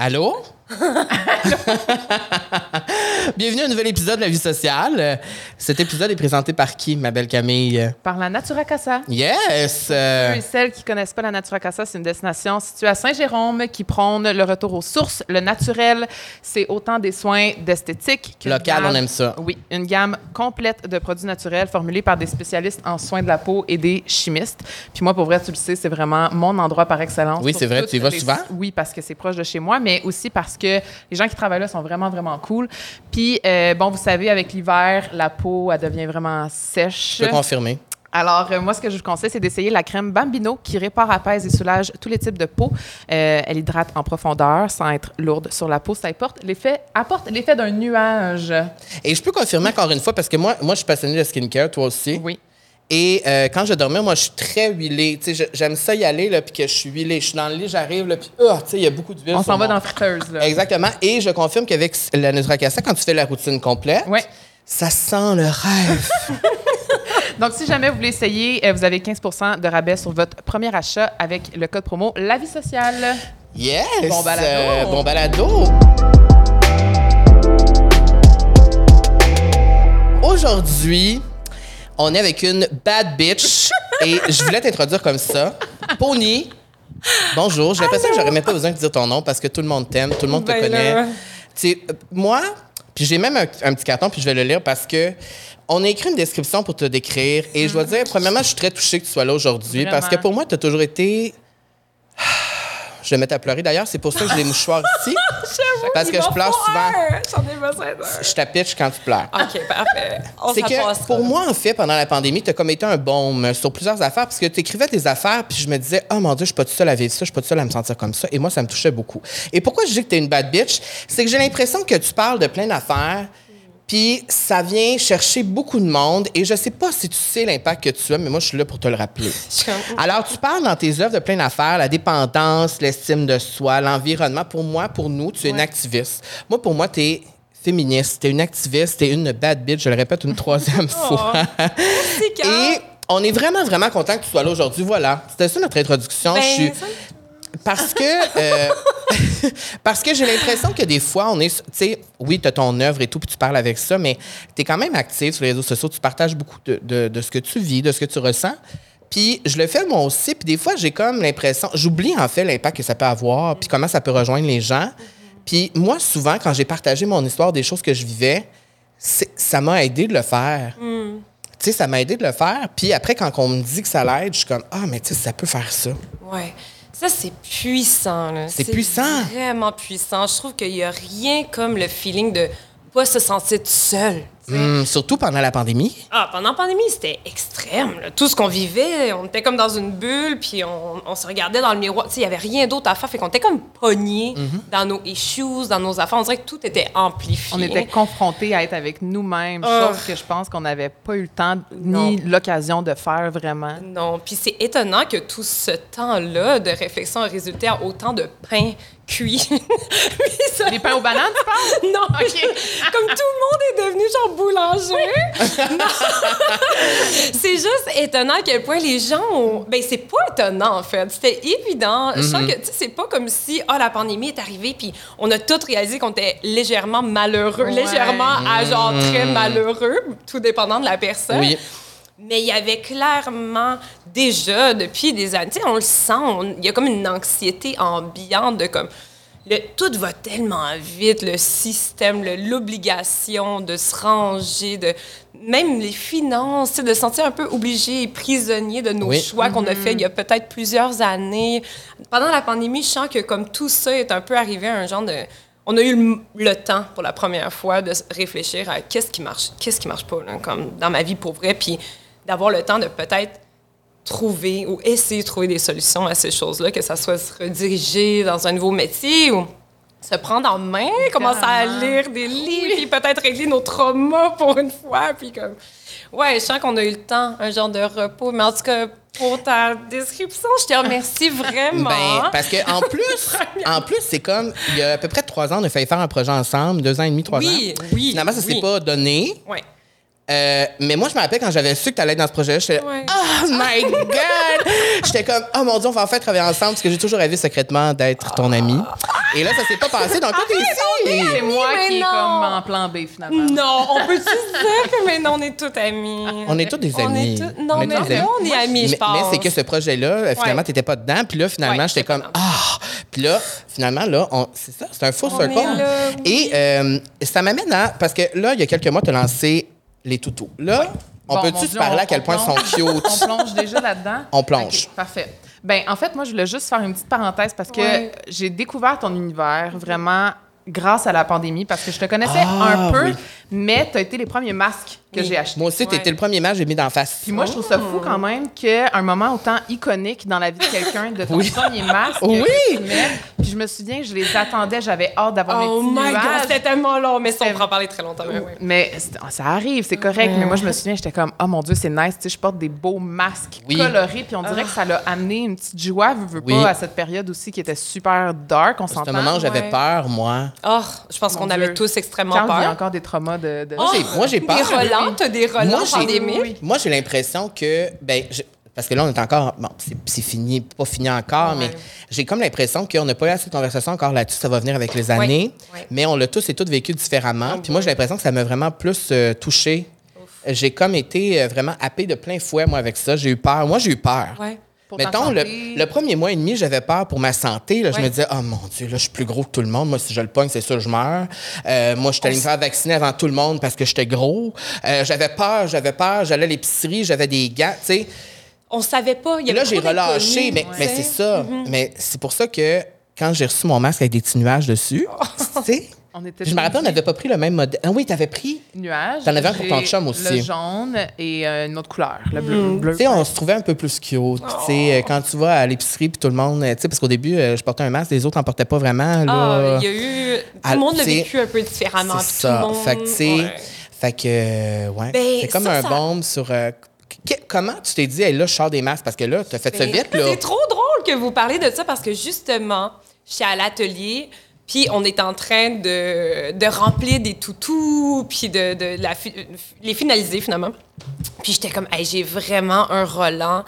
Allô? Bienvenue à un nouvel épisode de La vie sociale. Cet épisode est présenté par qui, ma belle Camille? Par la Natura Casa. Yes! euh, Ceux et celles qui connaissent pas la Natura Casa, c'est une destination située à Saint-Jérôme qui prône le retour aux sources, le naturel. C'est autant des soins d'esthétique que Local, on aime ça. Oui, une gamme complète de produits naturels formulés par des spécialistes en soins de la peau et des chimistes. Puis moi, pour vrai, tu le sais, c'est vraiment mon endroit par excellence. Oui, c'est vrai. Tu y vas les- souvent? Oui, parce que c'est proche de chez moi, mais aussi parce que les gens qui travaillent là sont vraiment, vraiment cool. Puis, euh, bon, vous savez, avec l'hiver, la peau, elle devient vraiment sèche. Je peux confirmer. Alors, euh, moi, ce que je vous conseille, c'est d'essayer la crème Bambino qui répare, apaise et soulage tous les types de peau. Euh, elle hydrate en profondeur sans être lourde sur la peau. Ça apporte l'effet, apporte l'effet d'un nuage. Et je peux confirmer encore une fois, parce que moi, moi je suis passionnée de skincare, toi aussi. Oui. Et euh, quand je dormais, moi, je suis très huilée. Tu sais, je- j'aime ça y aller, là, puis que je suis huilée. Je suis dans le lit, j'arrive, là, puis, ah, tu sais, il y a beaucoup d'huile. On s'en va dans la friteuse, là. Exactement. Et je confirme qu'avec la Nutracassa, quand tu fais la routine complète, Ouais. ça sent le rêve. Donc, si jamais vous voulez essayer, euh, vous avez 15% de rabais sur votre premier achat avec le code promo La Vie Sociale. Yes! Bon balado. Euh, bon balado. Aujourd'hui, on est avec une bad bitch et je voulais t'introduire comme ça. Pony. Bonjour. J'ai l'impression que j'aurais même pas besoin de dire ton nom parce que tout le monde t'aime, tout le monde te Ben connaît. là. Tu sais, euh, moi, puis j'ai même un, un petit carton, puis je vais le lire parce que on a écrit une description pour te décrire. Et je dois dire, premièrement, je suis très touchée que tu sois là aujourd'hui parce que Vraiment. pour moi, tu as toujours été. Je vais me mettre à pleurer. D'ailleurs, c'est pour ça que j'ai des mouchoirs ici. parce que je pleure souvent. J'en ai besoin d'un. Je tapitche quand tu pleures. OK, parfait. On C'est que pour moi, en fait, pendant la pandémie, tu as comme été un baume sur plusieurs affaires parce que tu écrivais tes affaires, puis je me disais, oh mon Dieu, je suis pas toute seule à vivre ça, je suis pas toute seule à me sentir comme ça. Et moi, ça me touchait beaucoup. Et pourquoi je dis que tu es une bad bitch? C'est que j'ai l'impression que tu parles de plein d'affaires, puis ça vient chercher beaucoup de monde. Et je sais pas si tu sais l'impact que tu as, mais moi, je suis là pour te le rappeler. Alors, tu parles dans tes œuvres de plein d'affaires, la dépendance, l'estime de soi, l'environnement. Pour moi, pour nous, tu es une activiste. Moi, pour moi, tu es féministe, tu es une activiste, tu es une bad bitch, je le répète une troisième fois. Quand- Et on est vraiment, vraiment content que tu sois là aujourd'hui. Voilà, c'était ça notre introduction. Ben, Je suis- ça- Parce que, euh, parce que j'ai l'impression que des fois, on est, tu sais, oui, tu as ton œuvre et tout, puis tu parles avec ça, mais tu es quand même active sur les réseaux sociaux, tu partages beaucoup de, de- de ce que tu vis, de ce que tu ressens. Puis je le fais moi aussi, puis des fois, j'ai comme l'impression, j'oublie en fait l'impact que ça peut avoir, puis comment ça peut rejoindre les gens. Puis moi, souvent, quand j'ai partagé mon histoire des choses que je vivais, ça m'a aidé de le faire. Tu sais, ça m'a aidé de le faire. Puis après, quand on me dit que ça l'aide, je suis comme, ah, mais tu sais, ça peut faire ça. Ouais. Ça, c'est puissant. C'est puissant. vraiment puissant. Je trouve qu'il n'y a rien comme le feeling de pas se sentir seul. Hum, surtout pendant la pandémie. Ah, pendant la pandémie, c'était extrême. là. Tout ce qu'on vivait, on était comme dans une bulle, puis on, on se regardait dans le miroir. Tu sais, Il n'y avait rien d'autre à faire. Fait qu'on était comme pognés Mm-hmm. dans nos issues, dans nos affaires. On dirait que tout était amplifié. On était confrontés à être avec nous-mêmes, Oh. chose que je pense qu'on n'avait pas eu le temps ni l'occasion de faire vraiment. Non, puis c'est étonnant que tout ce temps-là de réflexion a résulté en autant de pain cuit. Ça- Les pains aux bananes, tu parles? Non, comme tout le monde est devenu genre boulanger. C'est juste étonnant à quel point les gens ont. Ben, c'est pas étonnant, en fait. C'était évident. Je sens que, tu sais, c'est pas comme si, ah, la pandémie est arrivée, puis on a tous réalisé qu'on était légèrement malheureux, Ouais. légèrement à genre très malheureux, tout dépendant de la personne. Oui. Mais il y avait clairement déjà, depuis des années, tu sais, on le sent, il y a comme une anxiété ambiante de comme. Le, tout va tellement vite, le système, l'obligation de se ranger, de même les finances, de se sentir un peu obligé et prisonnier de nos Oui. choix qu'on a fait il y a peut-être plusieurs années. Pendant la pandémie, je sens que comme tout ça est un peu arrivé à un genre de... On a eu le, le temps pour la première fois de réfléchir à qu'est-ce qui marche, qu'est-ce qui marche pas, là, comme dans ma vie pour vrai, puis d'avoir le temps de peut-être trouver ou essayer de trouver des solutions à ces choses-là, que ça soit se rediriger dans un nouveau métier ou se prendre en main, commencer à lire des livres, puis peut-être régler nos traumas pour une fois, puis comme... Ouais, je sens qu'on a eu le temps, un genre de repos, mais en tout cas, pour ta description, je te remercie vraiment. Ben, parce que en plus, en plus, c'est comme il y a à peu près trois ans, on a failli faire un projet ensemble, deux ans et demi, trois Oui, ans. oui, Finalement, ça s'est oui. pas donné. Ouais. Euh, mais moi, je me rappelle quand j'avais su que tu allais être dans ce projet-là, j'étais Ouais. Oh my God! j'étais comme, oh mon Dieu, on va en fait travailler ensemble parce que j'ai toujours rêvé secrètement d'être ton ami. Et là, ça s'est pas passé. Donc, toi, t'es ici. C'est moi mais qui est non. comme en plan B, finalement. Non, on peut-tu dire que mais non, on est tous amis. On est tous des On amis. est tous- Non, On est mais des là, on est amis, je mais, pense. mais c'est que ce projet-là, euh, finalement, Ouais. t'étais pas dedans. Puis là, finalement, Ouais, j'étais comme ah. Puis là, finalement, là, on- c'est ça, c'est un faux On circle. est là, oui. Et euh, ça m'amène à parce que là, il y a quelques mois, t'as lancé les toutous. Là, on Bon, peut-tu se parler on- à quel point ils sont plonge- cute? On plonge déjà là-dedans? On plonge. Parfait. Ben, en fait, moi, je voulais juste faire une petite parenthèse parce que Ouais. j'ai découvert ton univers vraiment grâce à la pandémie parce que je te connaissais Ah, un peu, oui. mais tu as été les premiers masques que Oui. j'ai achetés. Moi aussi, Ouais. t'étais le premier match que j'ai mis d'en face. Puis moi, je trouve ça fou quand même qu'à un moment autant iconique dans la vie de quelqu'un, de ton Oui. premier masque Oui. que tu mets. Puis je me souviens, je les attendais, j'avais hâte d'avoir Oh mes petits my god, c'était tellement long, mais ça, on C'était- pourra en parler très longtemps. mais oui. Mais c'est- ça arrive, c'est correct. Mais moi, je me souviens, j'étais comme, oh mon Dieu, c'est nice. Tu sais, je porte des beaux masques Oui. colorés. Puis on dirait que ça l'a amené une petite joie, veux, veux Oui. pas, à cette période aussi qui était super dark, on C'est s'entend. un moment où j'avais Ouais. peur, moi. Oh, je pense qu'on avait tous extrêmement Quand il y a peur. encore des traumas de. de- Moi, j'ai- moi, j'ai peur. Des relents, t'as des relents Moi, j'ai- pandémiques. Moi, j'ai l'impression que, ben, je- parce que là, on est encore, bon, c'est- fini, pas fini encore, mais j'ai comme l'impression qu'on n'a pas eu assez de conversation encore là-dessus. Ça va venir avec les années, Ouais. mais on l'a tous et toutes vécu différemment. Puis moi, j'ai l'impression que ça m'a vraiment plus euh, touché. J'ai comme été euh, vraiment happée de plein fouet, moi, avec ça. J'ai eu peur. Moi, j'ai eu peur. Pour Mettons, le, le premier mois et demi, j'avais peur pour ma santé. Là, Je me disais, oh mon Dieu, là, je suis plus gros que tout le monde. Moi, si je le pogne, c'est sûr, je meurs. Euh, moi, je suis allée me faire vacciner avant tout le monde parce que j'étais gros. Euh, j'avais peur, j'avais peur. J'allais à l'épicerie, j'avais des gants, tu sais. On savait pas. Il y Et avait là, j'ai relâché, mais, mais c'est ça. Mm-hmm. Mais c'est pour ça que quand j'ai reçu mon masque avec des petits nuages dessus, tu sais, On était je me rappelle, on n'avait pas pris le même modèle. Ah oui, t'avais pris. nuages. T'en avais un pour ton chum aussi. Le jaune et euh, une autre couleur, le bleu. Bleu. Tu sais, on se trouvait un peu plus cute. Puis, tu sais, euh, quand tu vas à l'épicerie, puis tout le monde, euh, tu sais, parce qu'au début, je portais un masque, les autres n'en portaient pas vraiment. Là. Ah, il y a eu. Tout le monde l'a vécu un peu différemment. C'est tout ça. le monde- Fait que, tu sais, ouais. fait que, euh, ouais. Ben, c'est comme ça, un ça- bombe sur. euh, que- comment tu t'es dit, hey, là, je sors des masques? Parce que là, tu as fait ça Ben, vite, là? C'est trop drôle que vous parlez de ça parce que justement, j'étais à l'atelier, puis on est en train de, de remplir des toutous, puis de, de la les finaliser finalement. Puis j'étais comme, hey, j'ai vraiment un relent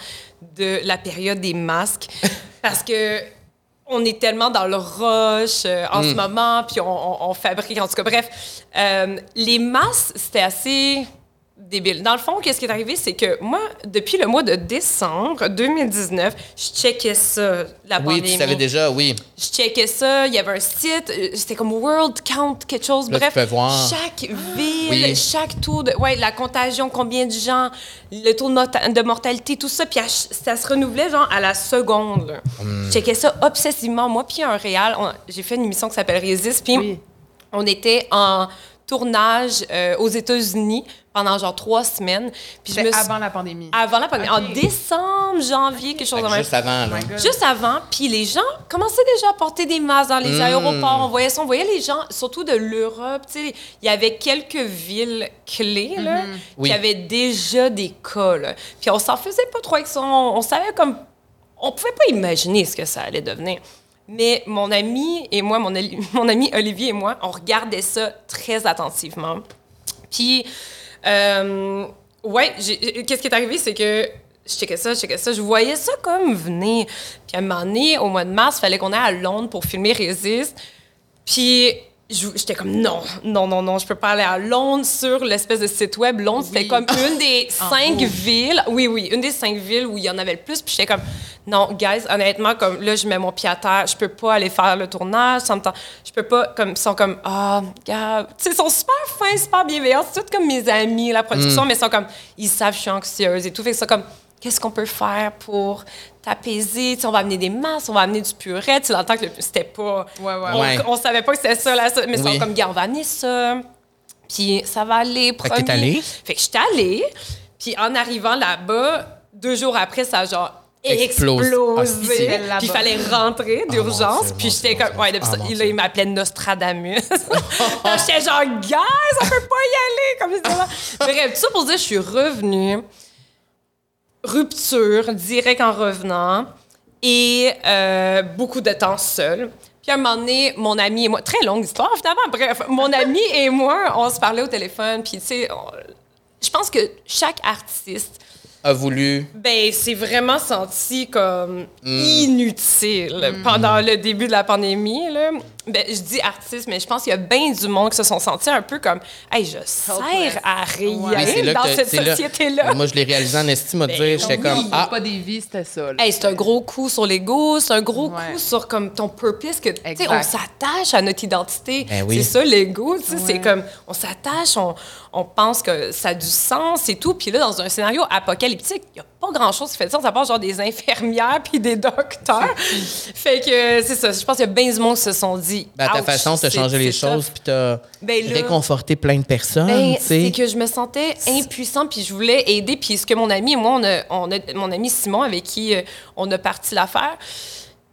de la période des masques parce que on est tellement dans le rush euh, en Mm. ce moment, puis on, on- on fabrique, en tout cas, bref. Euh, les masques, c'était assez débile. Dans le fond, qu'est-ce qui est arrivé, c'est que moi, depuis le mois de décembre 2019, je checkais ça, la Oui, pandémie. tu savais déjà, oui. Je checkais ça, il y avait un site, euh, c'était comme World Count quelque chose. Là, tu Bref, peux voir. chaque ville, Oui. chaque taux de. Ouais, la contagion, combien de gens, le taux de, morta- de mortalité, tout ça. Puis ça se renouvelait, genre, à la seconde. Hmm. Je checkais ça obsessivement. Moi, puis un réal, j'ai fait une émission qui s'appelle Résiste, puis Oui. on était en tournage euh, aux États-Unis pendant genre trois semaines. Puis je C'était me suis- avant la pandémie. avant la pandémie, en décembre, janvier, quelque chose que même. juste avant, là. Juste avant, puis les gens commençaient déjà à porter des masques dans les Mm. aéroports. On voyait ça, on voyait les gens, surtout de l'Europe. Tu sais, il y avait quelques villes clés là, Oui. qui avaient déjà des cas. là. Puis on s'en faisait pas trop avec ça. On, on savait comme, on pouvait pas imaginer ce que ça allait devenir. Mais mon ami et moi, mon, ami Olivier et moi, on regardait ça très attentivement. Puis, euh, ouais, qu'est-ce qui est arrivé, c'est que je checkais ça, je checkais ça, je voyais ça comme venir. Puis à un moment donné, au mois de mars, il fallait qu'on aille à Londres pour filmer Résiste. Puis j'étais comme non, non, non, non, je peux pas aller à Londres sur l'espèce de site web. Londres, c'était comme une des En cinq villes. Oui, oui, une des cinq villes où il y en avait le plus. Puis j'étais comme non, guys, honnêtement, comme là, je mets mon pied à terre, je peux pas aller faire le tournage. Ça me tente- je peux pas, comme, ils sont comme ah, gars, tu sais, ils sont super fins, super bienveillants. C'est tout comme mes amis, la production, mais ils sont comme, ils savent que je suis anxieuse et tout. Fait que c'est comme, qu'est-ce qu'on peut faire pour t'apaiser? Tu sais, on va amener des masses, on va amener du purée. Tu sais, dans le temps que le- c'était pas. Ouais, ouais. On, Ouais. on savait pas que c'était ça, là, ça, mais ils Oui. sont comme, gars, on va amener ça. Puis ça va aller, que promis. t'es allée? Fait que j'étais allée. Puis en arrivant là-bas, deux jours après, ça a genre Explose. explosé. Ah, puis il fallait rentrer mon d'urgence. Puis j'étais comme... Ouais, depuis ah, ça, il, Dieu. il m'appelait Nostradamus. Là, j'étais genre, guys, on peut pas y aller comme ça. Bref, tout ça pour dire, je suis revenue. Rupture, direct en revenant. Et euh, beaucoup de temps seule. Puis à un moment donné, mon ami et moi, très longue histoire finalement, bref, mon ami et moi, on se parlait au téléphone, puis tu sais, je pense que chaque artiste a voulu. Ben, c'est vraiment senti comme Hmm. inutile pendant le début de la pandémie. Là. Ben, je dis artiste, mais je pense qu'il y a bien du monde qui se sont sentis un peu comme Hey, je sers à rien dans cette là- société-là. Moi, je l'ai réalisé en estime, à dire, j'étais comme, ah, pas des vies, c'était ça. là. Hey, c'est un gros coup sur l'ego, c'est un gros Ouais. coup sur comme ton purpose que tu sais Exact. on s'attache à notre identité. Ben oui. C'est ça l'ego, tu sais, c'est Ouais. comme on s'attache, on, on pense que ça a du sens et tout, puis là dans un scénario apocalyptique, il y a pas grand-chose qui fait sens à part genre des infirmières puis des docteurs. fait que c'est ça, je pense qu'il y a bien du monde qui se sont dit ben, ta façon, t'as c'est- changé les choses, puis t'as Ben réconforté plein de personnes, Ben, c'est que je me sentais impuissante puis je voulais aider puis ce que mon ami et moi on a, on a- mon ami Simon avec qui euh, on a parti l'affaire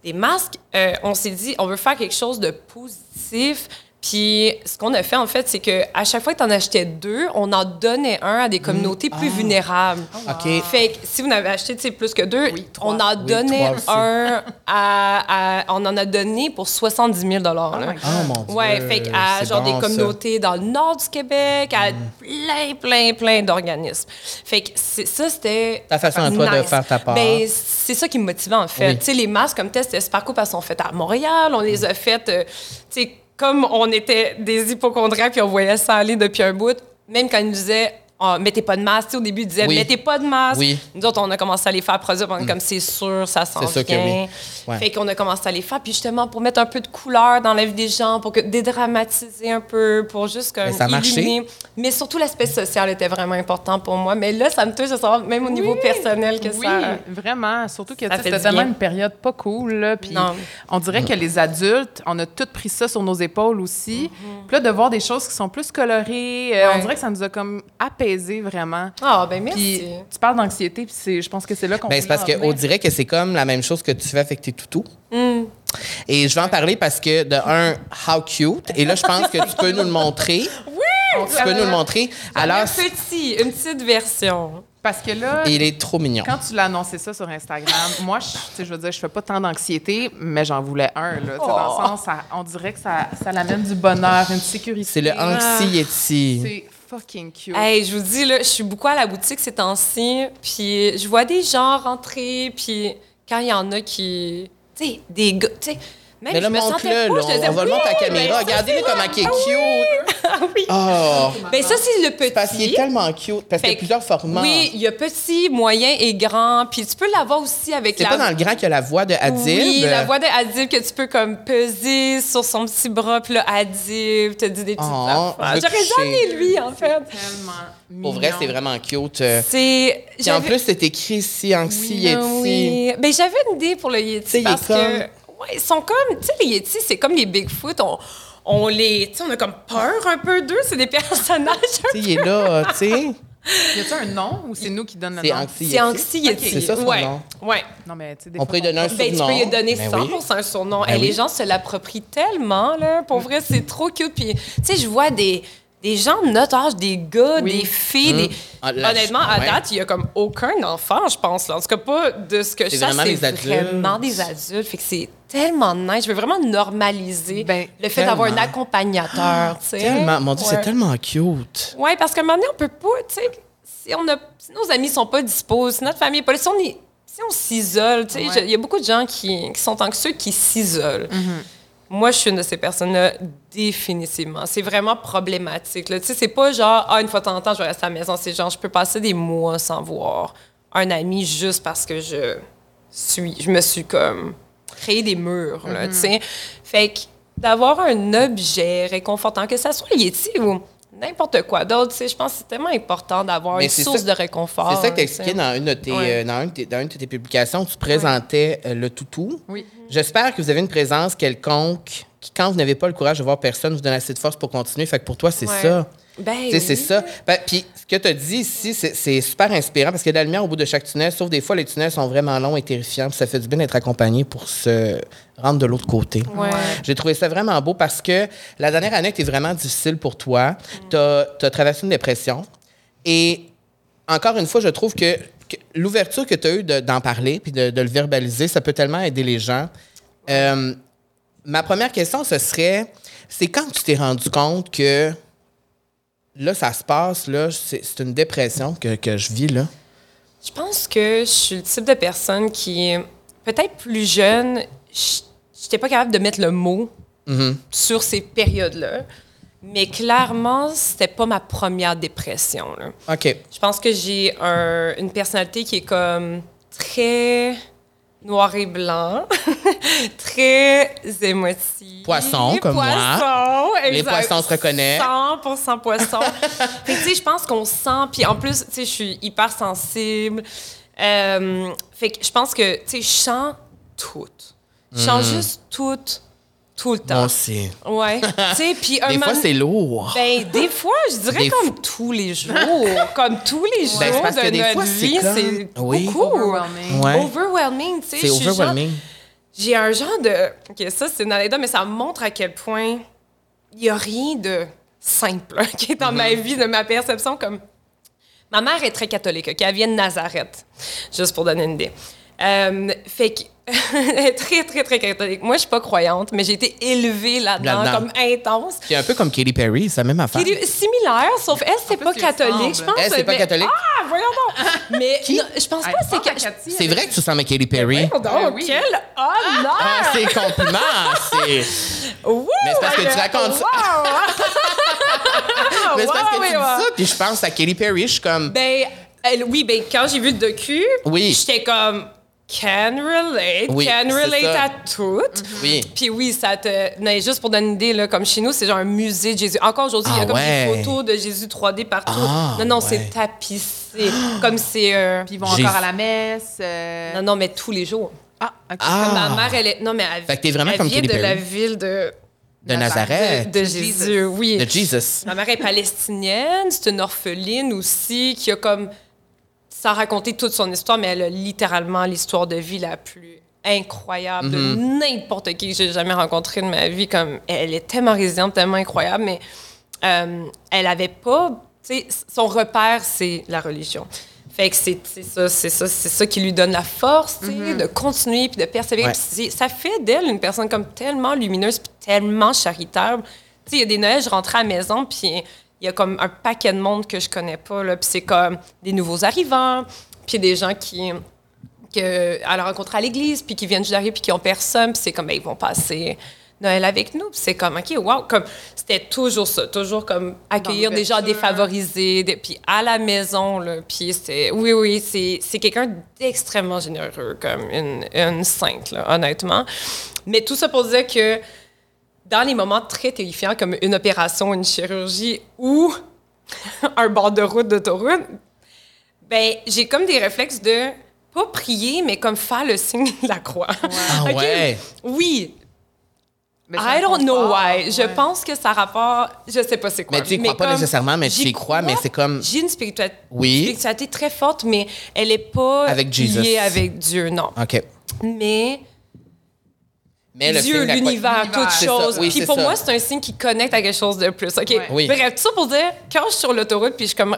des masques euh, on s'est dit on veut faire quelque chose de positif puis ce qu'on a fait en fait c'est que à chaque fois que tu en achetais deux on en donnait un à des communautés plus vulnérables OK. fait que si vous en avez acheté plus que deux, Oui, on en Oui, donnait un à, à- On en a donné pour 70 000 là. my God. Oh mon Dieu. Ouais, fait que à genre bon, des ça. communautés dans le nord du Québec, à plein, plein, plein d'organismes. Fait que ça, c'était. Ta façon à toi de faire ta part. Ben, c'est ça qui me motivait, en fait. Oui. Tu sais, les masques comme test, c'était super cool parce qu'on fait à Montréal, on les a faites, euh, tu sais, comme on était des hypochondriacs puis on voyait ça aller depuis un bout, même quand ils nous disaient. Ah, mettez pas de masque. Tu sais, au début, ils disaient Oui. mettez pas de masque. Oui. Nous autres, on a commencé à les faire produire. On est comme c'est sûr, ça s'en C'est sûr que vient. oui. Ouais. Fait qu'on a commencé à les faire. Puis justement, pour mettre un peu de couleur dans la vie des gens, pour que, dédramatiser un peu, pour juste comme Mais ça illuminer. Mais surtout, l'aspect social était vraiment important pour moi. Mais là, ça me touche de savoir, même au niveau personnel, que Oui, ça... vraiment. Surtout que c'était tellement une période pas cool. Là, puis Non. on dirait que les adultes, on a tous pris ça sur nos épaules aussi. Puis là, de voir des choses qui sont plus colorées, euh, Ouais. on dirait que ça nous a comme apaisé vraiment. Ah, ben merci. Puis tu parles d'anxiété, puis c'est- je pense que c'est là qu'on Ben, peut c'est parce qu'on dirait que c'est comme la même chose que tu fais avec tes toutous. Hmm. Et je vais en parler parce que, de un, how cute. Et là, je pense que tu peux nous le montrer. On Tu peux nous le montrer. Alors, un petit, une petite version. Parce que là, il est trop mignon. quand tu l'as annoncé ça sur Instagram, moi, je, je veux dire, je fais pas tant d'anxiété, mais j'en voulais un. Là, Dans Oh. le sens, ça- on dirait que ça, ça l'amène du bonheur, une sécurité. C'est le anxiety. Fucking cute. Hey, je vous dis, là, je suis beaucoup à la boutique ces temps-ci, puis je vois des gens rentrer, puis quand il y en a qui... Tu sais, des gars... même Mais là, montre-le. On, disais, on va le oui, montrer à la caméra. Regardez-le c'est comment il est cute. Ah oui. Oh! Ben ça, c'est le petit. Parce qu'il est tellement cute. Parce qu'il y a plusieurs formats. Oui, il y a petit, moyen et grand. Puis tu peux l'avoir aussi avec C'est la... pas dans le grand qu'il y a la voix de Adib. Oui, la voix de Adib que tu peux comme peser sur son petit bras. Puis là, Adib te dit des petites Oh, J'aurais jamais lui, en fait. Tellement Pour vrai, c'est vraiment cute. Euh, C'est... Puis en plus, c'est écrit ici, anxiety. Oui. Ben, j'avais une idée pour le Yeti parce que... Ouais, ils sont comme... Tu sais, les Yetis, c'est comme les Bigfoot. On, on les... Tu sais, on a comme peur un peu d'eux. C'est des personnages... Tu sais, il est là, tu sais. Y a-t-il un nom ou c'est nous qui donnons le C'est nom? anxiety. C'est Anxi Yeti. C'est ça, son ouais. nom. Ouais. Non, mais tu sais, des On fois, peut lui donner un Ben, tu surnom. peux lui donner Ben ça, oui. c'est un surnom. Ben Et oui. Les gens se l'approprient tellement, là. Pour vrai, c'est trop cute. Puis, tu sais, je vois des, des gens de notre âge, des gars, Oui. des filles. Des... Ah, la- Honnêtement, à date, il y a comme aucun enfant, je pense. Là. En tout cas, pas de ce que je C'est sais, vraiment c'est des adultes. vraiment des adultes. Fait que c'est tellement nice. Je veux vraiment normaliser Ben, le fait d'avoir un accompagnateur. Tellement. Mon Dieu, c'est tellement cute. Oui, parce qu'à un moment donné, on peut pas, tu sais, si, on a, si nos amis sont pas disposés, si notre famille est pas là, si on, est- si on s'isole, tu sais, Ouais. il y a beaucoup de gens qui, qui sont anxieux qui s'isolent. Moi, je suis une de ces personnes-là, définitivement. C'est vraiment problématique. Tu sais, c'est pas genre, ah, une fois de temps en temps, je vais rester à la maison. C'est genre, je peux passer des mois sans voir un ami juste parce que je suis, je me suis comme créé des murs, là, tu sais. Fait que d'avoir un objet réconfortant, que ça soit Yeti ou n'importe quoi d'autre, tu sais, je pense que c'est tellement important d'avoir une source ça- de réconfort. C'est ça que tu tu sais. expliqué dans une de tes, Ouais. euh, dans une de tes- dans une de tes publications. Tu présentais euh, le toutou. Oui. J'espère que vous avez une présence quelconque qui, quand vous n'avez pas le courage de voir personne, vous donne assez de force pour continuer. Fait que pour toi, c'est Ouais. ça. Ben c'est ça. Ben, Puis ce que tu as dit ici, c'est- super inspirant parce qu'il y a de la lumière au bout de chaque tunnel, sauf des fois, les tunnels sont vraiment longs et terrifiants. puis ça fait du bien d'être accompagné pour se rendre de l'autre côté. Ouais. J'ai trouvé ça vraiment beau parce que la dernière année était vraiment difficile pour toi. Tu as, traversé une dépression. Et encore une fois, je trouve que, que l'ouverture que tu as eue de- d'en parler puis de, de le verbaliser, ça peut tellement aider les gens. Euh, ma première question, ce serait c'est quand tu t'es rendu compte que là, ça se passe, là, c'est une dépression que, que je vis, là. Je pense que je suis le type de personne qui, peut-être plus jeune, je n'étais pas capable de mettre le mot Mm-hmm. sur ces périodes-là. Mais clairement, c'était pas ma première dépression. là. OK. Je pense que j'ai un- une personnalité qui est comme très noir et blanc, très émotive. Poisson, comme moi. Poisson, Les exact. poissons se reconnaissent. 100% poisson. fait que, tu sais, je pense qu'on sent, puis en plus, tu sais, je suis hyper sensible. Euh, fait que je pense que, tu sais, je sens tout. Je sens juste tout, tout le Hmm. Moi temps. aussi. Ouais. tu sais, puis un Des fois, c'est lourd. ben, des fois, je dirais Des comme tous les jours. comme tous les jours Ben, de que des notre fois, c'est comme- c'est Oui. beaucoup. Overwhelming. Ouais. Overwhelming, tu sais. C'est genre- overwhelming. J'ai un genre de... OK, ça, c'est une anecdote, mais ça montre à quel point il n'y a rien de simple qui est dans ma Mm-hmm. vie, de ma perception. Comme... Ma mère est très catholique, OK? Elle vient de Nazareth, juste pour donner une idée. Euh, fait que... elle est très, très, très catholique. Moi, je suis pas croyante, mais j'ai été élevée là-dedans, comme intense. C'est un peu comme Katy Perry, c'est la même affaire. Qui similaire, sauf elle, c'est pas catholique, je pense. Elle, c'est pas mais- catholique? Ah, voyons donc! Mais non, je pense pas Hey, que c'est... C'est vrai que tu ressembles à Katy Perry. Voyons donc, Ben oui. quel honneur! Ah, c'est compliment. c'est... Mais c'est parce que tu racontes ça. Wow! Mais c'est parce que tu dis ça, puis je pense à Katy Perry, je suis comme... Ben, elle- oui, ben, quand j'ai vu le docu, Oui. j'étais comme, can relate, Oui, can relate ça. à tout. Oui. Puis oui, ça te. Non, juste pour donner une idée, là, comme chez nous, c'est genre un musée de Jésus. Encore aujourd'hui, il y a Ah comme ouais. des photos de Jésus 3D partout. Ah, non, non, ouais. c'est tapissé. comme c'est. euh, Puis ils vont encore à la messe. euh, Non, non, mais tous les jours. Ah, OK. Ah. Ma mère, elle est. Non, mais elle, Fait que t'es vraiment elle comme vient de la ville de, De Nazareth. de. Jésus, oui. De Jesus. Ma mère est palestinienne, c'est une orpheline aussi qui a comme sans raconter toute son histoire, mais elle a littéralement l'histoire de vie la plus incroyable de Mm-hmm. n'importe qui que j'ai jamais rencontré de ma vie. Comme elle est tellement résiliente, tellement incroyable, mais euh, elle avait pas, son repère c'est la religion. Fait que c'est ça, c'est ça, c'est ça qui lui donne la force, tu sais, de continuer puis de persévérer. Ouais. Ça fait d'elle une personne comme tellement lumineuse puis tellement charitable. Tu sais, il y a des Noëls, je rentrais à la maison puis il y a comme un paquet de monde que je connais pas là, puis c'est comme des nouveaux arrivants, puis des gens qui que elle a rencontré à l'église puis qui viennent juste d'arriver puis qui ont personne, puis c'est comme ben, ils vont passer Noël avec nous, puis c'est comme OK, wow, comme c'était toujours ça, toujours comme accueillir des gens défavorisés, des- puis à la maison là, puis c'est oui oui, c'est c'est quelqu'un d'extrêmement généreux comme une, une sainte là, honnêtement. Mais tout ça pour dire que dans les moments très terrifiants comme une opération, une chirurgie ou un bord de route d'autoroute, ben j'ai comme des réflexes de pas prier, mais comme faire le signe de la croix. Ah ouais. Oui. Mais c'est I don't know why. Je ouais. pense que ça rapporte. Je sais pas c'est quoi. Mais tu y crois pas comme nécessairement, mais tu y crois, mais c'est comme- J'ai une spiritualité, Oui. spiritualité très forte, mais elle est pas Avec Jesus. liée avec Dieu, non. OK. Mais Mais le Dieu, l'univers, toute chose. oui, puis pour ça. moi, c'est un signe qui connecte à quelque chose de plus. OK? Ouais. Oui. Bref, tout ça pour dire, quand je suis sur l'autoroute, puis je suis comme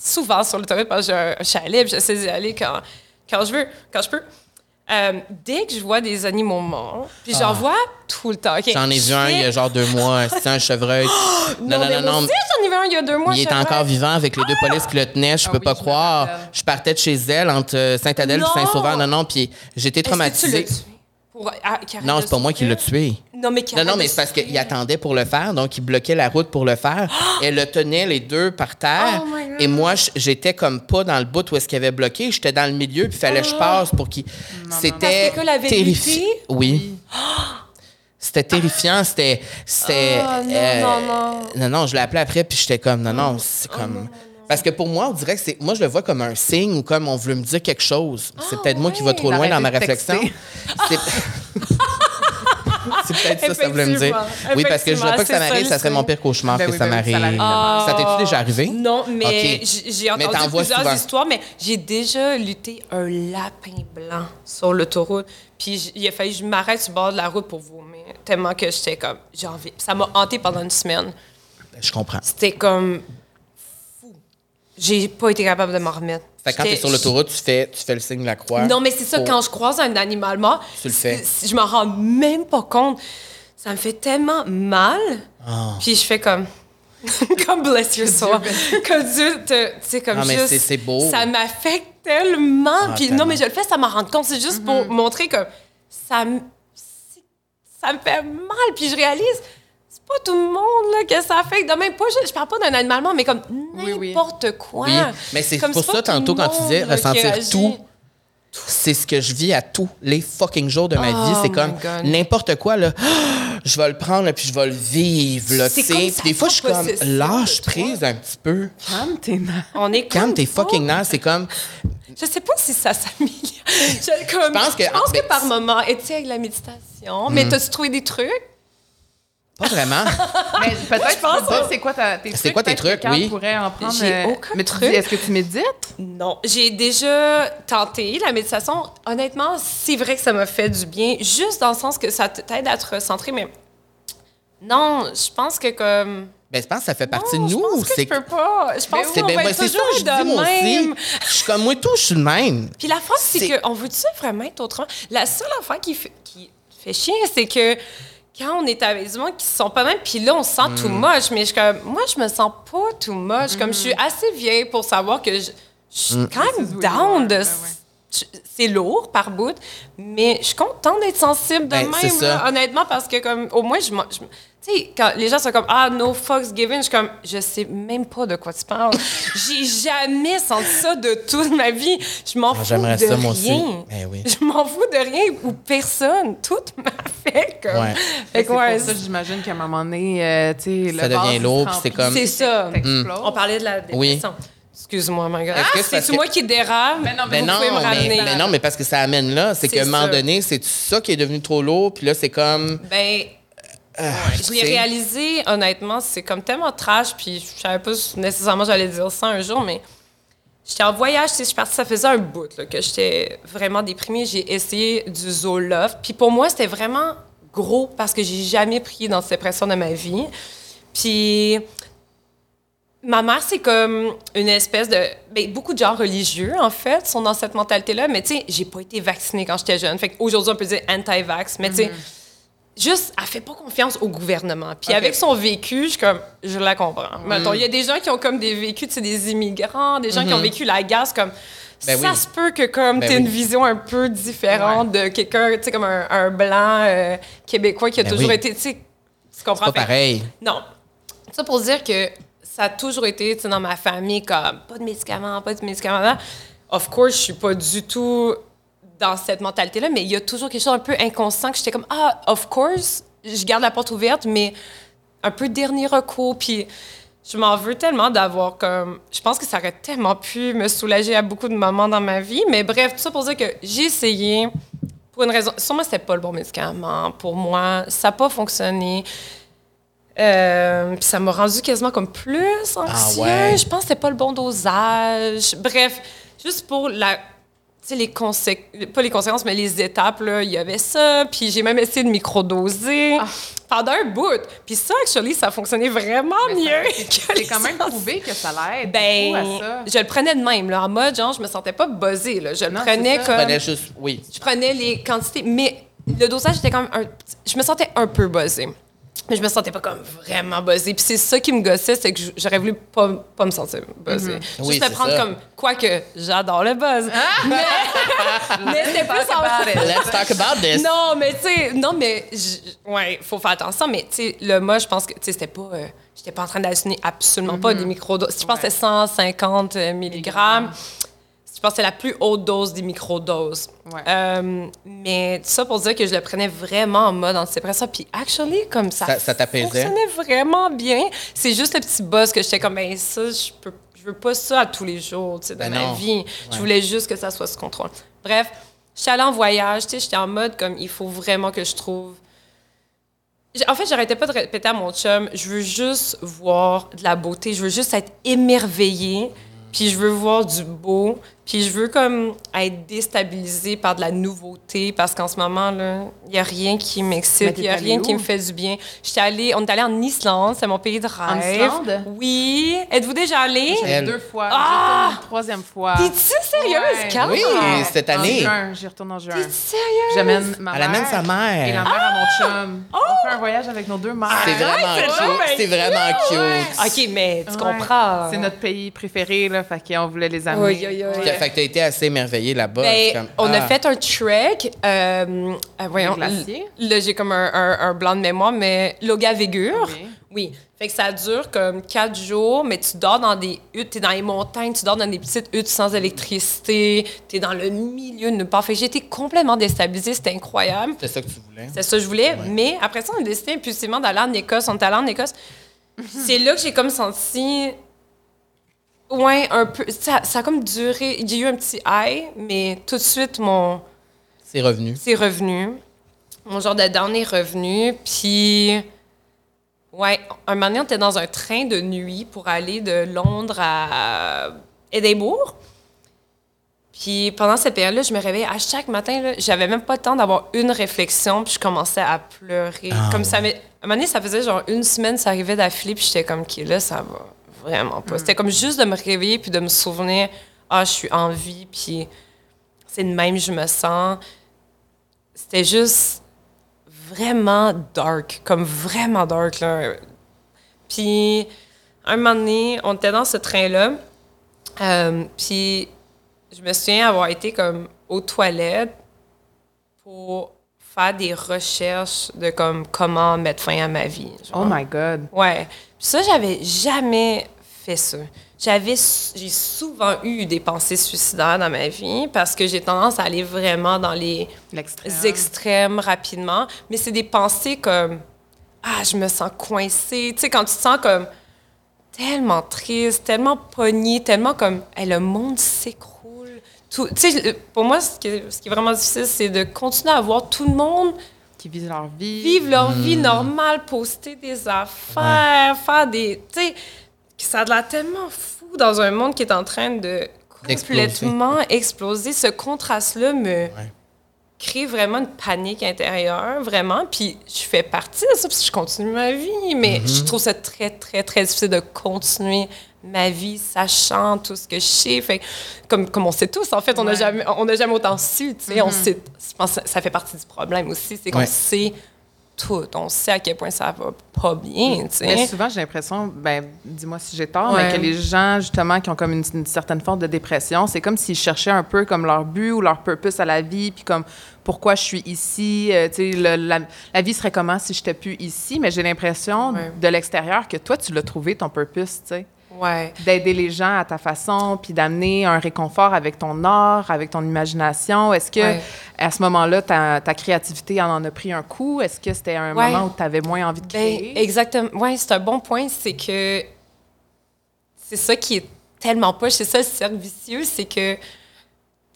souvent sur l'autoroute parce que j'ai un chalet, puis j'essaie d'y aller quand, quand je veux, quand je peux. Euh, dès que je vois des animaux morts, puis j'en vois tout le temps. Ah. J'en ai vu un il y a genre deux mois. C'était un chevreuil. non, non, non, non. aussi, j'en ai vu un il y a deux mois. Il est encore vivant avec les deux polices qui le tenaient. Je Ah peux oui, pas je croire. Je partais de chez elle entre Sainte-Adèle et Non! Saint-Sauveur. Non, non, puis j'étais traumatisée. Pour- ah, Non, c'est pas moi qui l'ai tué. Non, mais Non, mais c'est parce qu'il attendait pour le faire, donc il bloquait la route pour le faire. Elle le tenait les deux par terre. Oh my God. et moi, j'étais comme pas dans le bout où est-ce qu'il avait bloqué. J'étais dans le milieu, puis il fallait que je passe pour qu'il. C'était terrifiant. Oui. C'était terrifiant, c'était. C'était. Non, non, non. Non, non, je l'ai appelé après, puis j'étais comme, non, non, c'est comme. Parce que pour moi, on dirait que c'est. Moi, je le vois comme un signe ou comme on veut me dire quelque chose. C'est peut-être moi qui va trop loin dans ma réflexion. C'est. C'est peut-être ça que ça voulait me dire. Oui, parce que je veux pas que ça m'arrive, ça serait mon pire cauchemar Ben que oui, ça ben oui, ça m'arrive. Ça t'est-tu déjà arrivé? Non, mais j'ai entendu plusieurs souvent. histoires, mais j'ai déjà lutté un lapin blanc sur l'autoroute. Puis il a fallu que je m'arrête sur le bord de la route pour vomir, tellement que j'étais comme, j'ai envie. Ça m'a hanté pendant une semaine. Je comprends. C'était comme. J'ai pas été capable de m'en remettre. Fait que quand t'es sur l'autoroute, tu fais, tu fais le signe de la croix. Non, mais c'est ça, pour- quand je croise un animal mort, Tu le fais. je m'en rends même pas compte. Ça me fait tellement mal. Ah. Puis je fais comme. comme bless your soul. Comme Dieu te. Tu sais, comme Ah, mais juste. c'est- c'est beau. Ça m'affecte tellement. Ah, Puis tellement. non, mais je le fais, ça m'en rend compte. C'est juste pour montrer que ça me, ça me fait mal. Puis je réalise, pas tout le monde là, que ça affecte. De même, pas, je, je parle pas d'un animal mort, mais comme Oui, oui. n'importe quoi. Oui, mais c'est pour ça, tantôt, quand tu disais ressentir tout, c'est ce que je vis à tous les fucking jours de ma Oh vie. C'est my comme n'importe quoi, là. je vais le prendre, là, puis je vais le vivre, là, C'est tu sais. comme Puis ça des fois, je suis comme, lâche prise un petit peu. Calme tes nerfs. On est Calme tes fucking nerfs. C'est comme, Je sais pas si ça s'améliore. Je, comme, Je pense que- je pense mais- que par moment, et tu sais, avec la méditation, mais t'as-tu trouvé des trucs? Pas vraiment. Mais peut-être, Je pense que- c'est quoi ta- tes trucs. C'est quoi tes peut-être que trucs, Carl oui. pourrait en prendre. J'ai euh, aucun mais tu truc. est-ce que tu médites? Non, j'ai déjà tenté la méditation. Honnêtement, c'est vrai que ça m'a fait du bien, juste dans le sens que ça t'aide à te recentrer, mais non, je pense que comme... Ben, je pense que ça fait partie Non, de je nous. pense que C'est je peux pas. Je pense c'est qu'on ben, ben, c'est ça que je de dis, moi même. aussi. Je suis comme, moi, tout, je suis le même. Puis la phrase, c'est C'est- qu'on veut-tu vraiment être autrement? La seule affaire qui fait, qui fait chier, c'est que quand on est avec du monde qui se sont pas même, puis là, on se sent Mm. too much. Mais je, suis comme, moi, je me sens pas too much. Comme je Mm. suis assez vieille pour savoir que je, je suis quand This même down de... C'est lourd par bout, mais je suis contente d'être sensible de Ben, même, là, honnêtement, parce que comme au moins, je, m'en- je- tu sais, quand les gens sont comme ah no fucks given, je suis comme je sais même pas de quoi tu parles. J'ai jamais senti ça de toute ma vie. Je m'en Ah, fous J'aimerais de ça, moi aussi. rien. Ben oui. Je m'en fous de rien ou personne. Tout m'affecte. Comme. Ouais. Fait que C'est ouais, pour ça, j'imagine qu'à un moment donné, euh, tu sais, le Ça devient lourd, puis c'est comme- c'est ça. t'exploses. On parlait de la Oui. dépression. Excuse-moi, ma gueule. Est-ce que c'est que- moi qui dérape? Ben non, Ben Vous non, pouvez me mais, ramener. ben non, mais parce que ça amène là. C'est qu'à un moment donné, c'est ça qui est devenu trop lourd. Puis là, c'est comme. Ben, ah, je l'ai réalisé, honnêtement, c'est comme tellement trash, puis je savais pas nécessairement j'allais dire ça un jour, mais j'étais en voyage, tu sais, je suis partie, ça faisait un bout là, que j'étais vraiment déprimée. J'ai essayé du Zoloft, puis pour moi, c'était vraiment gros parce que j'ai jamais pris d'antidépresseur de ma vie. Puis ma mère, c'est comme une espèce de. Ben, beaucoup de gens religieux, en fait, sont dans cette mentalité-là. Mais tu sais, j'ai pas été vaccinée quand j'étais jeune. Fait qu'aujourd'hui, on peut dire anti-vax. Mais tu sais, juste, elle fait pas confiance au gouvernement. Puis avec son vécu, je comme, je la comprends. Mettons, il y a des gens qui ont comme des vécus, tu sais, des immigrants, des gens qui ont vécu la guerre, comme. Ben ça oui. se peut que comme Ben tu oui. une vision un peu différente de quelqu'un, tu sais, comme un, un blanc euh, québécois qui a Ben toujours oui. été, tu sais, tu comprends? Pas Fait- pareil. non. Ça pour dire que ça a toujours été tu sais, dans ma famille comme pas de médicaments, pas de médicaments. Of course, je suis pas du tout dans cette mentalité-là, mais il y a toujours quelque chose un peu inconscient que j'étais comme ah, of course, je garde la porte ouverte, mais un peu dernier recours. Puis je m'en veux tellement d'avoir comme. Je pense que ça aurait tellement pu me soulager à beaucoup de moments dans ma vie. Mais bref, tout ça pour dire que j'ai essayé pour une raison. Sûrement, c'était pas le bon médicament pour moi. Ça n'a pas fonctionné. Euh, puis ça m'a rendu quasiment comme plus anxieux. ouais. Je pense que c'était pas le bon dosage. Bref, juste pour la. Tu sais, les conséquences, pas les conséquences, mais les étapes, là, il y avait ça. Puis j'ai même essayé de microdoser Ah. pendant un bout. Puis ça, actually, ça fonctionnait vraiment Mais mieux c'est- quand même prouvé que ça l'aide Ben, à ça. je le prenais de même, là, en mode, genre, je me sentais pas buzzée, là. Je le prenais ça. Je comme... prenais juste. Oui. Je prenais les quantités, mais le dosage était quand même un... Je me sentais un peu buzzée. Mais je me sentais pas comme vraiment buzzée. Puis c'est ça qui me gossait, c'est que j'aurais voulu pas, pas me sentir buzzée. Juste Oui, c'est prendre ça. comme... Quoique, j'adore le buzz. mais mais c'était plus en... Let's talk about this. Non, mais tu sais, non, mais j- ouais, faut faire attention. Mais tu sais, le moi, je pense que tu sais, c'était pas. euh, J'étais pas en train d'halluciner absolument pas des microdoses. Je pense que c'était 150 euh, milligrammes. Je pense que c'est la plus haute dose des microdoses. Ouais. Euh, mais ça pour dire que je le prenais vraiment en mode antidépresseur. Puis, actually, comme ça, Ça- ça fonctionnait vraiment bien. C'est juste le petit buzz que j'étais comme, ben ça, je peux, je veux pas ça à tous les jours, tu sais, dans Ben ma non. vie. Je voulais juste que ça soit sous contrôle. Bref, j'étais allée en voyage, tu sais, j'étais en mode comme, il faut vraiment que je trouve En fait, j'arrêtais pas de répéter à mon chum, je veux juste voir de la beauté, je veux juste être émerveillée, puis je veux voir du beau, puis je veux comme être déstabilisée par de la nouveauté parce qu'en ce moment là, il y a rien qui m'excite, il y a allée rien qui me fait du bien. J'étais allée, on est allé en Islande, c'est mon pays de rêve. Islande? Oui. Êtes-vous déjà allé J'allais deux fois. Ah! Une troisième fois. T'es-tu sérieuse, Ouais. Carl? Oui, cette En année. juin, j'y retourne en juin. T'es sérieuse? J'amène ma Elle amène sa mère. Et la mère à mon chum. On fait un voyage avec nos deux mères. C'est vraiment c'est cute. C'est vraiment cute. OK, mais tu Ouais. comprends. C'est notre pays préféré, là, fait qu'on voulait les amener. Oui, oui, oui. Fait que t'as été assez émerveillée là-bas. Ben, comme, on a ah. fait un trek. Euh, euh, voyons, Là, j'ai comme un, un- un blanc de mémoire, mais Loga-Végur. Oui. Oui. Fait que ça dure comme quatre jours, mais tu dors dans des huttes, t'es dans les montagnes, tu dors dans des petites huttes sans électricité, t'es dans le milieu de nulle part. Fait que j'ai été complètement déstabilisée, c'était incroyable. C'est ça que tu voulais. C'est ça que je voulais. Mais après ça, on a décidé impulsivement d'aller en Écosse. On est allé en Écosse. C'est là que j'ai comme senti. Ouais, un peu. Ça, ça a comme duré. J'ai eu un petit high, mais tout de suite, mon. C'est revenu. C'est revenu. Mon genre de down est revenu. Puis. Ouais, un moment donné, on était dans un train de nuit pour aller de Londres à Édimbourg. Puis pendant cette période-là, je me réveillais à chaque matin. là, J'avais même pas le temps d'avoir une réflexion, puis je commençais à pleurer. Ah comme ouais. ça, à un moment donné, ça faisait genre une semaine, ça arrivait d'affilée, puis j'étais comme, OK, là, ça va vraiment pas. C'était comme juste de me réveiller, puis de me souvenir, ah, je suis en vie, puis c'est de même, je me sens. C'était juste vraiment dark, comme vraiment dark, là. Puis, un moment donné, on était dans ce train-là, euh, puis je me souviens avoir été comme aux toilettes pour faire des recherches de comme comment mettre fin à ma vie. genre. Oh my God. Ouais. Puis ça, j'avais jamais fait ça. J'avais, j'ai souvent eu des pensées suicidaires dans ma vie parce que j'ai tendance à aller vraiment dans les L'extrême. extrêmes rapidement. Mais c'est des pensées comme ah, je me sens coincée. Tu sais, quand tu te sens comme tellement triste, tellement pogné, tellement comme Hey, le monde s'écroule. Tout- Tu sais, pour moi, ce qui, est, ce qui est vraiment difficile, c'est de continuer à voir tout le monde Qui vivent leur vie. vivre leur vie normale, poster des affaires, faire des. Tu sais, ça a l'air tellement fou dans un monde qui est en train de complètement exploser. Ce contraste-là me crée vraiment une panique intérieure, vraiment. Puis je fais partie de ça, puis je continue ma vie. Mais je trouve ça très, très, très difficile de continuer ma vie, sachant tout ce que je sais. Fait que, comme, comme on sait tous, en fait, on n'a Ouais. jamais, on n'a jamais autant su, tu sais. On sait, je pense que ça fait partie du problème aussi, c'est qu'on Ouais. sait tout. On sait à quel point ça va pas bien, Mais souvent, j'ai l'impression, ben, dis-moi si j'ai tort, Ouais. mais que les gens, justement, qui ont comme une, une certaine forme de dépression, c'est comme s'ils cherchaient un peu comme leur but ou leur purpose à la vie, puis comme pourquoi je suis ici, euh, tu sais, le- la, la vie serait comment si je n'étais plus ici, mais j'ai l'impression Ouais. de l'extérieur que toi, tu l'as trouvé, ton purpose, tu sais, Ouais. d'aider les gens à ta façon, puis d'amener un réconfort avec ton art, avec ton imagination. Est-ce que, Ouais. à ce moment-là, ta, ta créativité en, en a pris un coup? Est-ce que c'était un Ouais. moment où tu avais moins envie de Ben, créer? exactement. Oui, c'est un bon point. C'est que c'est ça qui est tellement poche. C'est ça le cercle vicieux. C'est que,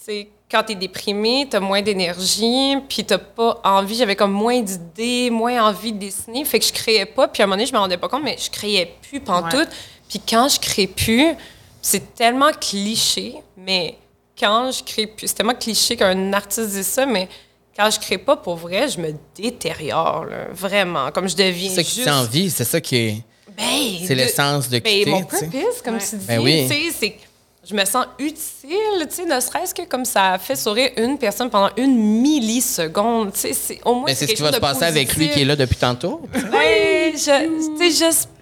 tu quand t'es déprimé, t'as moins d'énergie, puis t'as pas envie. J'avais comme moins d'idées, moins envie de dessiner. Fait que je créais pas. Puis à un moment donné, je me rendais pas compte, mais je créais plus pantoute. Puis quand je crée plus, c'est tellement cliché, mais quand je crée plus, c'est tellement cliché qu'un artiste dit ça, mais quand je crée pas pour vrai, je me détériore, là, vraiment. Comme je deviens C'est ça qui t'envie, c'est ça qui est. Ben, C'est l'essence de ben, quitter. mon purpose, comme Ouais. tu dis, Ben oui. c'est que je me sens utile, tu sais, ne serait-ce que comme ça a fait sourire une personne pendant une milliseconde, tu sais, c'est au moins Mais c'est ce qui va se passer avec lui qui est là depuis tantôt. J'es-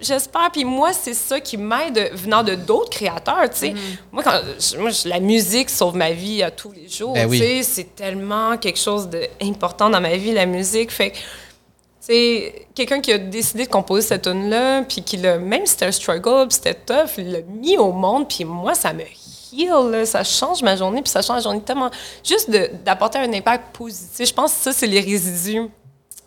j'espère. Puis moi, c'est ça qui m'aide venant de d'autres créateurs, tu sais. Moi, quand, moi, la musique sauve ma vie à tous les jours, Ben oui. tu sais. C'est tellement quelque chose d'important dans ma vie, la musique. Fait que, tu sais, quelqu'un qui a décidé de composer cette tune-là, puis qui l'a, même si c'était un struggle, puis c'était tough, il l'a mis au monde, puis moi, ça me heal, là. ça change ma journée, puis ça change la journée tellement... Juste d'apporter un impact positif. Je pense que ça, c'est les résidus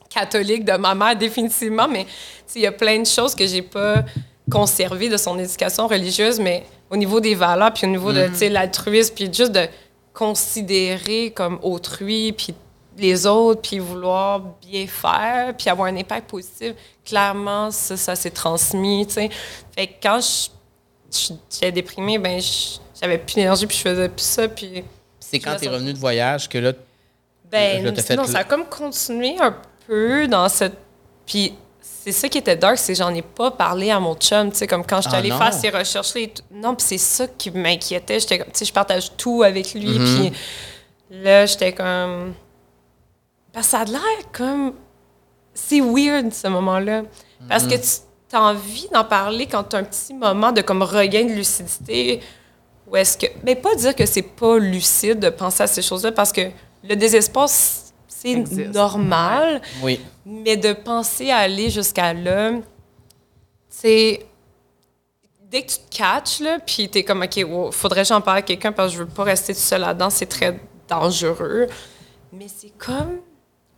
catholique de ma mère, définitivement, mais il y a plein de choses que j'ai pas conservées de son éducation religieuse, mais au niveau des valeurs, puis au niveau de sais, l'altruisme, puis juste de considérer comme autrui, puis les autres, puis vouloir bien faire, puis avoir un impact positif, clairement, ça, ça s'est transmis, tu sais. Fait que quand je- j'étais déprimée, ben je- j'avais plus d'énergie, puis je faisais plus ça, puis... C'est quand Je t'es me sens- revenu de voyage que là, Ben, Là, t'as fait non, ça a comme continué un peu dans cette. Puis c'est ça qui était dark, c'est que j'en ai pas parlé à mon chum, tu sais, comme quand j'étais Ah allée non? faire ces recherches-là. et tout. Non, puis c'est ça qui m'inquiétait. J'étais comme, tu sais, je partage tout avec lui, Mm-hmm. puis là, j'étais comme. Parce que ça a l'air comme. C'est weird, ce moment-là. Parce Mm-hmm. que tu as envie d'en parler quand tu as un petit moment de comme regain de lucidité Ou est-ce que. Mais pas dire que c'est pas lucide de penser à ces choses-là parce que le désespoir, c'est normal. Oui. Mais de penser à aller jusqu'à là, c'est. Dès que tu te catches, là, puis t'es comme, OK, wow, faudrait que j'en parle à quelqu'un parce que je veux pas rester tout seul là-dedans, c'est très dangereux. Mais c'est comme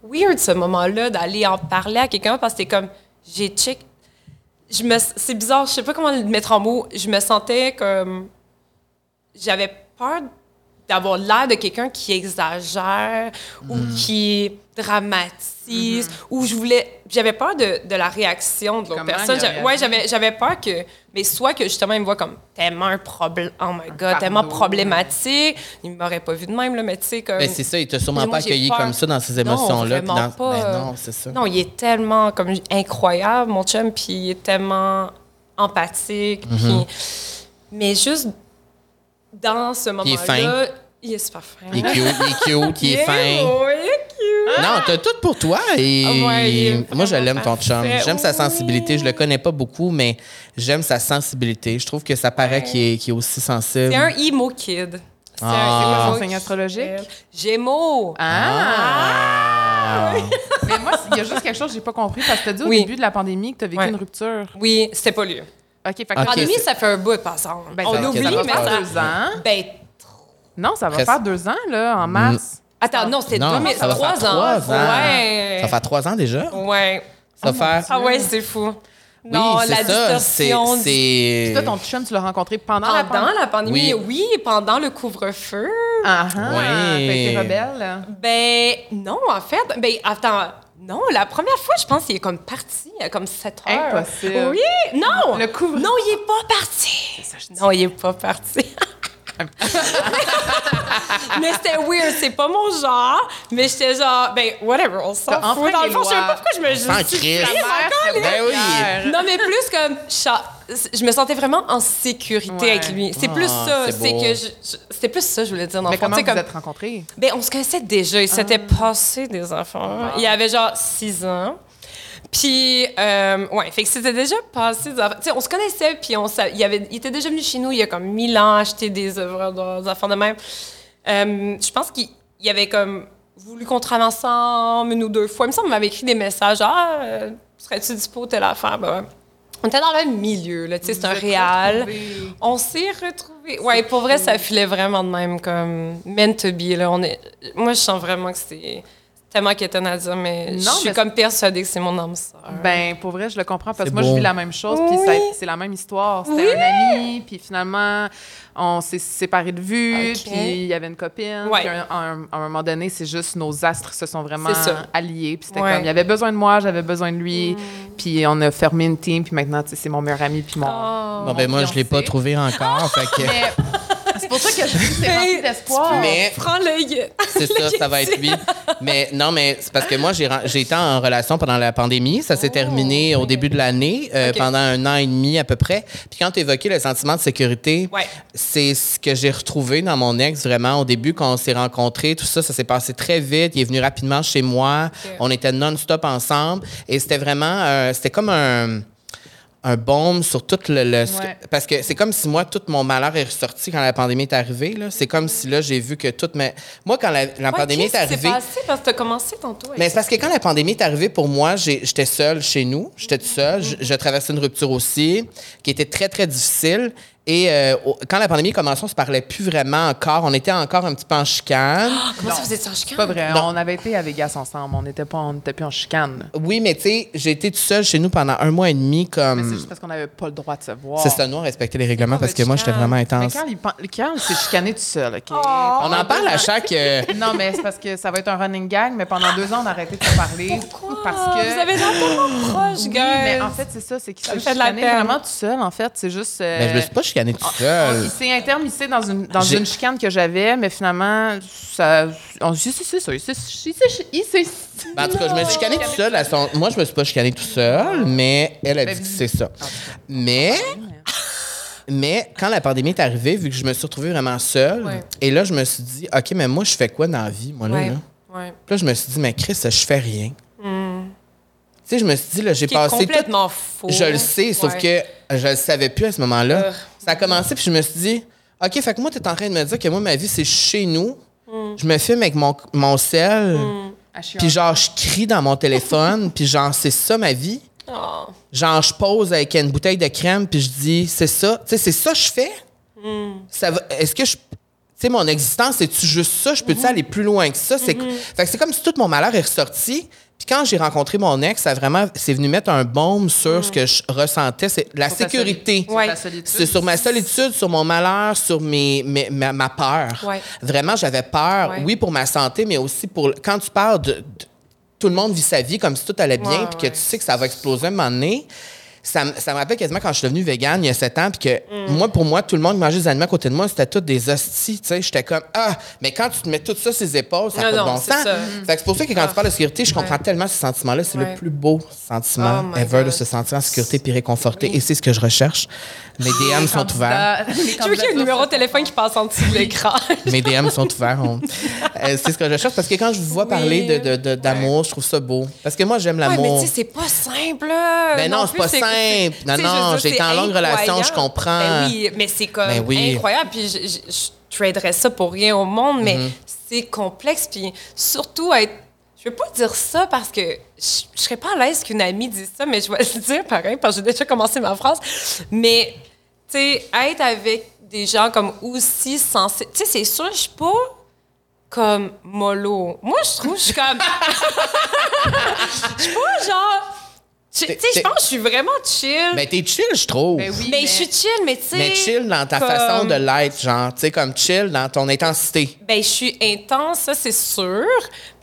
weird ce moment-là d'aller en parler à quelqu'un parce que t'es comme, j'ai check. Je me, c'est bizarre, je sais pas comment le mettre en mots. Je me sentais comme. J'avais peur d'avoir l'air de quelqu'un qui exagère ou qui dramatise ou je voulais j'avais peur de, de la réaction de l'autre personne ouais j'avais j'avais peur que mais soit que justement il me voit comme tellement un problème oh my god tellement problématique il m'aurait pas vu de même là mais tu sais comme Ben, c'est ça, il t'a sûrement pas accueilli peur. comme ça dans ces Non, émotions-là. puis vraiment dans- pas. Ben non, c'est ça. non il est tellement comme incroyable mon chum puis il est tellement empathique puis mais juste dans ce Il est fin. moment-là il est super fin Il est cute, il est cute, il est fin. Ouais, il est cute. Non, t'as tout pour toi. Et Ah ouais, moi, je l'aime, ton chum. J'aime sa sensibilité. Je le connais pas beaucoup, mais j'aime sa sensibilité. Je trouve que ça paraît qu'il est, qu'il est aussi sensible. C'est un emo kid. C'est Ah. un signe astrologique? Gémeaux. Ah! Ah! Mais moi, il y a juste quelque chose que j'ai pas compris parce que tu as dit au Oui. début de la pandémie que tu as vécu Ouais. une rupture. Oui, c'était pas lui. OK, fait que pandémie, c'est- ça fait un bout, par exemple. Ben, On ça- oublie, ça va mais faire ça... deux ans. Ben, Non, ça va Presque. faire deux ans, là, en mars. attends, non, c'était Non, 2000, ça va faire trois ans. trois ans. Ouais. Ça fait trois ans déjà? Ouais. Ça va faire. Ah ouais, c'est fou. non, oui, la c'est ça. C'est. distorsion. c'est- Toi, ton chum, tu l'as rencontré pendant, la Pendant pandémie? la pandémie, Oui. oui, pendant le couvre-feu. Ah, ah, Oui. T'as été rebelle. Ben, non, en fait. Ben, attends. Non, la première fois, je pense qu'il est comme parti à comme 7 heures. Impossible. Oui, non. Le couvre- Non, il est pas parti. Non, il est pas parti. mais c'était weird, c'est pas mon genre. Mais j'étais genre, ben, whatever, on s'en fout. enfin Dans le fond, je sais pas pourquoi je me Sans justifie. Ben oui. Non, mais plus comme. Je me sentais vraiment en sécurité Ouais. avec lui. C'est plus Ah, ça. c'est que C'était plus ça, je voulais dire dans Mais comment vous comme- êtes rencontrés? ben, on se connaissait déjà. Il s'était Ah. passé des enfants. Il avait genre six ans. Puis, euh, ouais, fait que c'était déjà passé des enfants. Tu sais, on se connaissait, puis on il, avait, il était déjà venu chez nous il y a comme mille ans acheter des œuvres des enfants de même. Euh, je pense qu'il il avait comme voulu qu'on travaille ensemble une ou deux fois. Il me semble qu'il m'avait écrit des messages. Ah, euh, serais-tu dispo telle affaire? Ben, ouais. On était dans le même milieu, là. Tu sais, c'est un réal. On s'est retrouvés. Ouais, pour vrai, ça filait vraiment de même, comme meant to be. Là. On est... Moi, je sens vraiment que c'est tellement quétaine à dire, mais je Non, suis mais comme persuadée que c'est mon âme sœur. Ben, pour vrai, je le comprends parce que moi, je vis la même chose, puis c'est la même histoire. C'était un ami, puis finalement, on s'est séparés de vue, puis il y avait une copine. Ouais. Puis un- à un moment donné, c'est juste nos astres se sont vraiment alliés. Puis c'était Ouais. Mm. comme, il avait besoin de moi, j'avais besoin de lui, puis on a formé une team, puis maintenant, tu sais, c'est mon meilleur ami, puis mon... Oh. Bon, ben, moi, je l'ai pas fiancé. trouvé encore. fait que Mais c'est pour ça que je dis que c'est rempli d'espoir. Mais- Prends l'œil. c'est ça, ça va être lui. Mais non, mais c'est parce que moi, j'ai été en relation pendant la pandémie. Ça s'est terminé au début de l'année, euh, pendant un an et demi à peu près. Puis quand tu évoquais le sentiment de sécurité, Ouais. c'est ce que j'ai retrouvé dans mon ex vraiment au début quand on s'est rencontrés. Tout ça, ça s'est passé très vite. Il est venu rapidement chez moi. On était non-stop ensemble. Et c'était vraiment, euh, c'était comme un un baume sur tout le... le- Ouais. parce que c'est comme si moi, tout mon malheur est ressorti quand la pandémie est arrivée. là. C'est comme si là, j'ai vu que toute ma... Moi, quand la, la Ouais, pandémie est arrivée... passé? Parce que t'as commencé tantôt. Mais c'est parce que quand la pandémie est arrivée, pour moi, j'étais seule chez nous. J'étais toute seule. Je, je traversais une rupture aussi, qui était très, très difficile. Et euh, quand la pandémie commençait, on se parlait plus vraiment encore. On était encore un petit peu en chicane. Comment ça faisait ça en C'est pas vrai. Non. On avait été à Vegas ensemble. On n'était pas, on n'était plus en chicane. Oui, mais tu sais, j'ai été toute seule chez nous pendant un mois et demi. Mais c'est comme juste parce qu'on n'avait pas le droit de se voir. C'est ça, nous, on respectait les règlements parce que moi, j'étais chicane? vraiment Mais intense. Carl, il, pen- Carl s'est chicané tout seul, OK? On en parle à chaque. euh, Non, mais c'est parce que ça va être un running gag, mais pendant deux ans, on a arrêté de se parler. Parce que. Vous avez l'air tellement proche, Oui, guys. mais en fait, c'est ça, c'est qu'il s'est fait de la chicané vraiment tout seul, en fait. C'est juste. euh, Ben, je me suis pas chicané tout seul. Il s'est intermissé dans une, dans une chicane que j'avais, mais finalement, ça. On dit, c'est c'est ça. Il s'est. s'est- s'est- Ben, en tout cas, je me suis chicané tout seul. Moi, je me suis pas chicané tout seul, mais elle a dit que c'est ça. Mais, mais quand la pandémie est arrivée, vu que je me suis retrouvée vraiment seule, Ouais. et là, je me suis dit, OK, mais moi, je fais quoi dans la vie, moi, là? Ouais. là? Ouais. Là, je me suis dit, mais Chris, je fais rien. Tu sais, je me suis dit, là, j'ai passé tout... complètement faux. Je le sais, sauf que je le savais plus à ce moment-là. Euh. Ça a commencé, puis je me suis dit, OK, fait que moi, tu es en train de me dire que moi, ma vie, c'est chez nous. Mm. Je me filme avec mon, mon sel. Ah, je suis Puis en- genre, je crie dans mon téléphone. puis genre, c'est ça ma vie. Oh. Genre, je pose avec une bouteille de crème. Puis je dis, c'est ça. Tu sais, c'est ça que je fais. Ça va- Est-ce que je. Tu sais, mon existence, c'est-tu juste ça? Je peux-tu aller plus loin que ça? C'est fait que c'est comme si tout mon malheur est ressorti. Puis quand j'ai rencontré mon ex, ça vraiment, c'est venu mettre un baume sur ce que je ressentais. C'est la Sur sécurité. Ouais. C'est sur ma solitude, sur mon malheur, sur mes, mes- ma, ma peur. Ouais. Vraiment, j'avais peur, Ouais. oui, pour ma santé, mais aussi pour. Quand tu parles de. de- tout le monde vit sa vie comme si tout allait bien, puis que ouais. tu sais que ça va exploser un moment donné. Ça, ça me rappelle quasiment quand je suis devenue végane il y a sept ans, puis que Mm. moi, pour moi, tout le monde qui mangeait des animaux à côté de moi, c'était tous des hosties, tu sais. J'étais comme, ah, mais quand tu te mets tout ça sur les épaules, ça n'a pas de bon sens. ça. Fait que c'est pour ça que quand Ah. tu parles de sécurité, je comprends tellement ce sentiment-là. C'est Ouais. le plus beau sentiment Oh ever de God. se sentir en sécurité puis réconforté. Et c'est ce que je recherche. Mes DM sont ouverts. Je veux qu'il y ait un numéro de téléphone qui passe en dessous de l'écran. Mes DM sont ouverts. on- Euh, c'est ce que je cherche parce que quand je vous vois Oui. parler de, de- de- d'amour, je trouve ça beau. Parce que moi, j'aime Ouais, mais l'amour. tu sais, c'est pas simple. là. Ben non, c'est plus, pas simple. c'est- Non, non, j'ai été c'est en longue relation, je comprends. Ben oui, mais c'est comme Ben oui. incroyable. Puis je, je, je traderais ça pour rien au monde, mais Mm-hmm. c'est complexe. Puis surtout, être. Je veux pas dire ça parce que je, je serais pas à l'aise qu'une amie dise ça, mais je vais le dire pareil parce que j'ai déjà commencé ma phrase. Mais, tu sais, être avec des gens comme aussi sensés. Tu sais, c'est sûr, je suis pas comme mollo. Moi, je trouve, je suis comme. Je suis pas genre. Tu sais, je pense que je suis vraiment chill. Ben, t'es chill, je trouve. Ben oui, mais, je suis chill, mais tu sais. Mais chill dans ta comme- façon de l'être, genre, tu sais, comme chill dans ton intensité. Ben, je suis intense, ça, c'est sûr.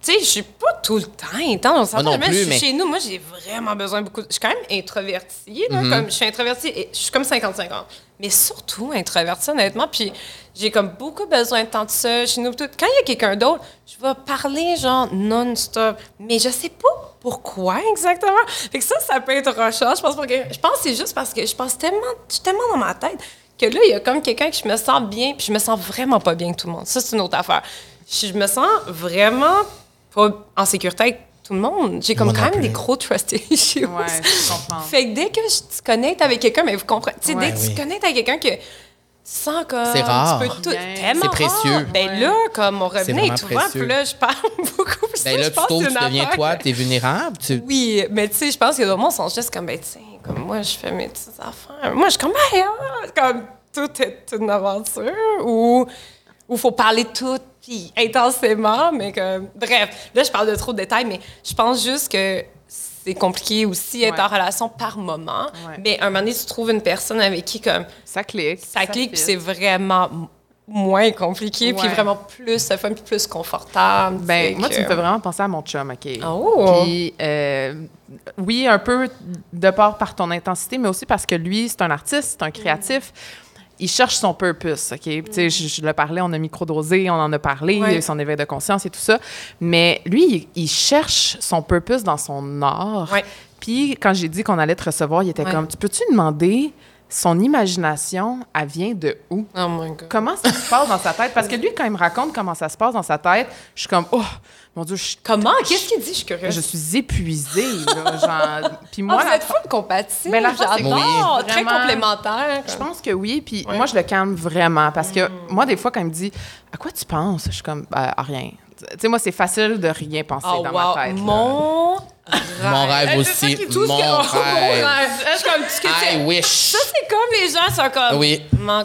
Tu sais, je suis pas tout le temps intense. Moi non Même plus, je suis mais- chez nous, moi, j'ai vraiment besoin beaucoup. de- Je suis quand même introvertie, là, comme je suis introvertie et je suis comme 55 ans. Mais surtout introvertie, honnêtement. Puis j'ai comme beaucoup besoin de temps de ça chez nous. tout. Quand il y a quelqu'un d'autre, je vais parler genre non-stop. Mais je sais pas pourquoi exactement? Fait que ça, ça peut être rochant. Je pense, pas que- je pense que c'est juste parce que je pense tellement, je suis tellement dans ma tête que là, il y a comme quelqu'un que je me sens bien, puis je me sens vraiment pas bien avec tout le monde. Ça, c'est une autre affaire. Je je me sens vraiment pas en sécurité avec tout le monde. J'ai comme Moi quand même plus. des gros trust issues. Ouais, je comprends. Fait que dès que je te connecte avec quelqu'un, mais vous comprenez, tu sais, Ouais. dès que Oui. tu te connectes avec quelqu'un que tu sens comme C'est rare. tu peux tout, Bien. tellement C'est précieux. rare. Ben Ouais. là, comme mon vraiment est ouvert, précieux. puis là, je parle beaucoup. Puis Ben ça, là, je tu c'est tu deviens affaire toi, t'es vulnérable. Tu... oui, mais tu sais, je pense que le monde sont juste comme, ben, tiens, comme moi, je fais mes petites affaires. Moi, je suis comme, ah, comme tout est une aventure ou il faut parler tout puis intensément, mais comme, bref, là, je parle de trop de détails, mais je pense juste que c'est compliqué aussi être Ouais. en relation par moment. Ouais. Mais à un moment donné, tu trouves une personne avec qui, comme, Ça clique. ça clique, puis c'est vraiment moins compliqué, puis vraiment plus fun, puis plus confortable. Ben, moi, que- tu me fais vraiment penser à mon chum, OK? Oh! Puis, euh, oui, un peu de part par ton intensité, mais aussi parce que lui, c'est un artiste, c'est un créatif. Il cherche son purpose, OK? Tu sais, je, je le parlais, on a microdosé, on en a parlé, Ouais. son éveil de conscience et tout ça. Mais lui, il, il cherche son purpose dans son art. Ouais. Puis, quand j'ai dit qu'on allait te recevoir, il était Ouais. comme, tu peux-tu demander son imagination, elle vient de où? Oh my God. Comment ça se passe dans sa tête? Parce que lui, quand il me raconte comment ça se passe dans sa tête, je suis comme, oh, mon Dieu, je, Comment? Qu'est-ce qu'il dit? Je suis curieuse. je suis épuisée, là, genre. Puis Moi, moi, vous êtes full compatible. Ben, J'adore. Très complémentaire. je pense que oui. Puis Ouais. moi, je le calme vraiment. Parce que Mm. moi, des fois, quand il me dit, à quoi tu penses? Je suis comme, Ben, à rien. Tu sais, moi, c'est facile de rien penser Oh, dans wow. ma tête. Mon Mon rêve aussi. Mon que- oh, rêve. Je suis comme, I wish. Ça, c'est comme les gens sont comme. Oui. M'en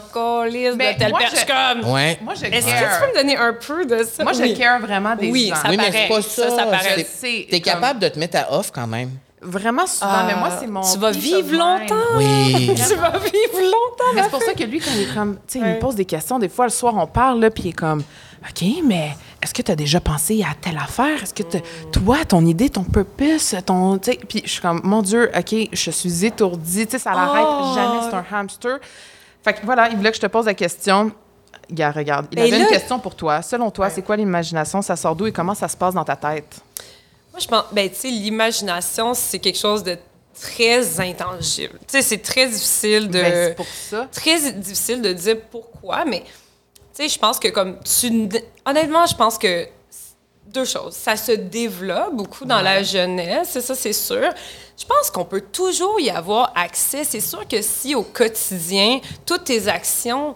Mais de telle moi, personne. je- Je suis comme. Ouais. Moi, je Est-ce que tu peux me donner un peu de ça? Moi, je Oui. care vraiment des Oui, gens. ça oui, mais c'est pas ça. Ça, ça paraît. T'es comme- capable de te mettre à off quand même. Vraiment souvent. Mais moi, c'est mon. Tu vas vivre longtemps. Oui. Tu vas vivre longtemps. Mais c'est pour ça que lui, quand il est comme, tu sais, il me pose des questions, des fois, le soir, on parle, là, puis il est comme, OK, mais est-ce que tu as déjà pensé à telle affaire? Est-ce que toi, ton idée, ton purpose, ton. Puis je suis comme, mon Dieu, OK, je suis étourdie, tu sais, ça l'arrête Oh. jamais, c'est un hamster. Fait que voilà, il voulait que je te pose la question. Gars, regarde, il Ben avait là- une question pour toi. Selon toi, Ouais. c'est quoi l'imagination? Ça sort d'où et comment ça se passe dans ta tête? Moi, je pense, ben, tu sais, l'imagination, c'est quelque chose de très intangible. Tu sais, c'est très difficile de. Ben, c'est pour ça. très difficile de dire pourquoi, mais tu sais, je pense que comme tu. Honnêtement, je pense que deux choses. Ça se développe beaucoup dans la jeunesse, ça, c'est sûr. Je pense qu'on peut toujours y avoir accès. C'est sûr que si au quotidien, toutes tes actions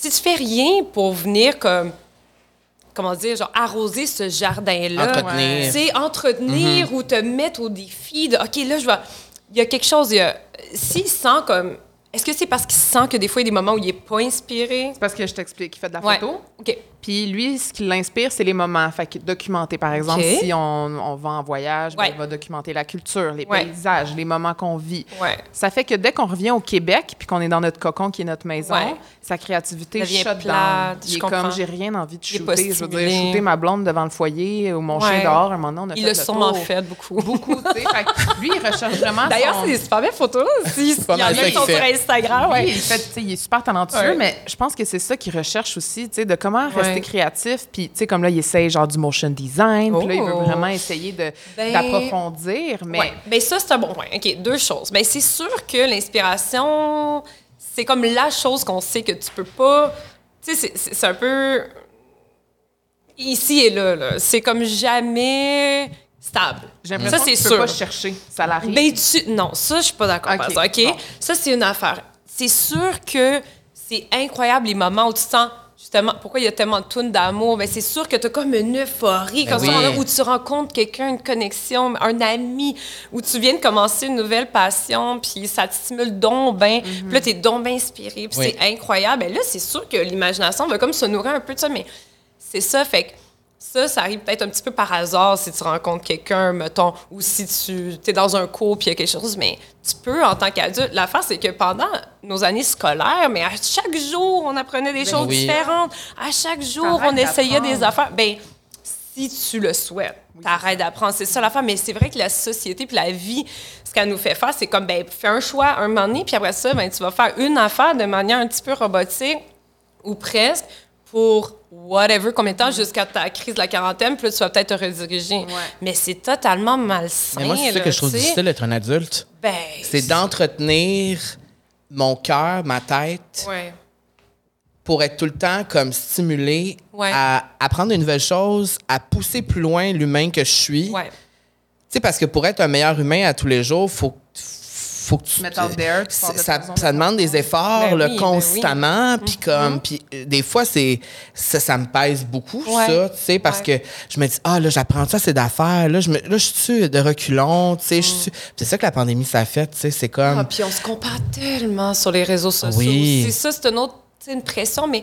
si tu fais rien pour venir comme comment dire, genre arroser ce jardin-là, Entretenir. tu sais, entretenir ou te mettre au défi de, OK, là, je vais... Il y a quelque chose, il y a... S'il sent comme... Est-ce que c'est parce qu'il sent que des fois, il y a des moments où il n'est pas inspiré? C'est parce que je t'explique, il fait de la Ouais. photo. OK. Puis lui, ce qui l'inspire, c'est les moments. Fait que documenter, par exemple, si on, on va en voyage, ben, Ouais. il va documenter la culture, les Ouais. paysages, les moments qu'on vit. Ouais. Ça fait que dès qu'on revient au Québec, puis qu'on est dans notre cocon qui est notre maison, sa créativité shut down. Il je est comprends. comme, j'ai rien envie de shooter. Je veux dire, shooter ma blonde devant le foyer ou mon chien dehors, un moment donné, on a Il fait le sûrement tour. fait beaucoup. Beaucoup, tu sais. Fait que lui, il recherche vraiment D'ailleurs, son- c'est des super belles photos. Si, pas il y en a sur. Instagram. Oui, il, fait, il est super talentueux, mais je pense que c'est ça qu'il recherche aussi, tu sais, de comment rester Ouais. créatif. Puis, tu sais, comme là, il essaye genre du motion design, puis là, il veut Oh. vraiment essayer de- Ben, d'approfondir, mais Ouais. Ben ça, c'est un bon point. OK, deux choses. Ben c'est sûr que l'inspiration, c'est comme la chose qu'on sait que tu peux pas... Tu sais, c'est- un peu... Ici et là, là. C'est comme jamais stable. j'ai l'impression Ça, que c'est tu peux sûr. pas chercher. Ça l'arrive. Ben, tu... Non, ça, je suis pas d'accord. Ok, exemple, OK? bon. Ça, c'est une affaire. C'est sûr que c'est incroyable les moments où tu te sens... Justement, pourquoi il y a tellement de tunes d'amour? Ben, c'est sûr que tu as comme une euphorie, Ben ça, oui. où tu rencontres quelqu'un, une connexion, un ami, où tu viens de commencer une nouvelle passion, puis ça te stimule donc bien, puis là, tu es donc bien inspiré, puis Oui. c'est incroyable. Ben là, c'est sûr que l'imagination va comme se nourrir un peu de ça, mais c'est ça, fait que ça, ça arrive peut-être un petit peu par hasard si tu rencontres quelqu'un, mettons, ou si tu es dans un cours puis il y a quelque chose, mais tu peux en tant qu'adulte. L'affaire, c'est que pendant nos années scolaires, mais à chaque jour, on apprenait des choses oui. différentes. À chaque jour, on essayait des affaires. Ben, si tu le souhaites, t'arrêtes d'apprendre. C'est ça l'affaire. Mais c'est vrai que la société puis la vie, ce qu'elle nous fait faire, c'est comme, ben, fais un choix un moment donné, puis après ça, ben, tu vas faire une affaire de manière un petit peu robotique ou presque pour whatever, combien de temps, jusqu'à ta crise de la quarantaine, puis là, tu vas peut-être te rediriger. Mais c'est totalement malsain. Mais moi, c'est ça que je trouve difficile d'être un adulte. Ben, C'est d'entretenir mon cœur, ma tête, Ouais. pour être tout le temps comme stimulé Ouais. à apprendre de nouvelles choses, à pousser plus loin l'humain que je suis. Ouais. Tu sais, parce que pour être un meilleur humain à tous les jours, faut faut que tu Mettre out there, tu ça, parles de ça, ton ça demande des efforts Ben là, oui, ben constamment puis comme puis euh, des fois c'est ça, ça me pèse beaucoup Ouais. ça tu sais parce Ouais. que je me dis ah là j'apprends ça c'est d'affaires là je me là je suis de reculons tu sais je suis c'est ça que la pandémie ça a fait tu sais c'est comme Ah, puis on se compare tellement sur les réseaux sociaux. Oui. C'est ça, c'est une autre tu sais, une pression, mais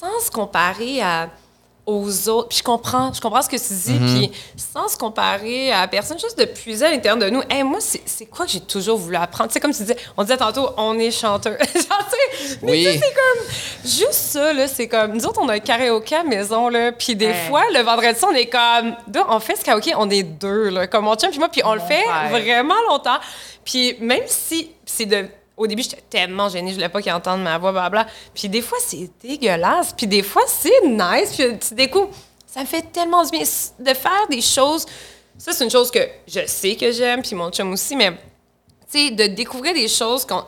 sans se comparer à, aux autres. Puis je comprends, je comprends ce que tu dis, Mm-hmm. puis sans se comparer à personne, juste de puiser à l'intérieur de nous. Hey, moi, c'est c'est quoi que j'ai toujours voulu apprendre? Tu sais, comme tu disais, on disait tantôt, on est chanteur. Genre, tu sais, mais Oui. c'est comme, juste ça, là, c'est comme, nous autres, on a un karaoké à la maison, là, puis des fois, le vendredi, on est comme, deux, on fait ce karaoké, on est deux, là, comme mon chum puis moi, puis on le fait vraiment longtemps. Puis même si c'est de. Au début, j'étais tellement gênée, je voulais pas qu'ils entendent ma voix, blabla. Puis des fois, c'est dégueulasse. Puis des fois, c'est nice. Puis tu découvres. Ça me fait tellement du bien de faire des choses. Ça, c'est une chose que je sais que j'aime, puis mon chum aussi, mais tu sais, de découvrir des choses qu'on.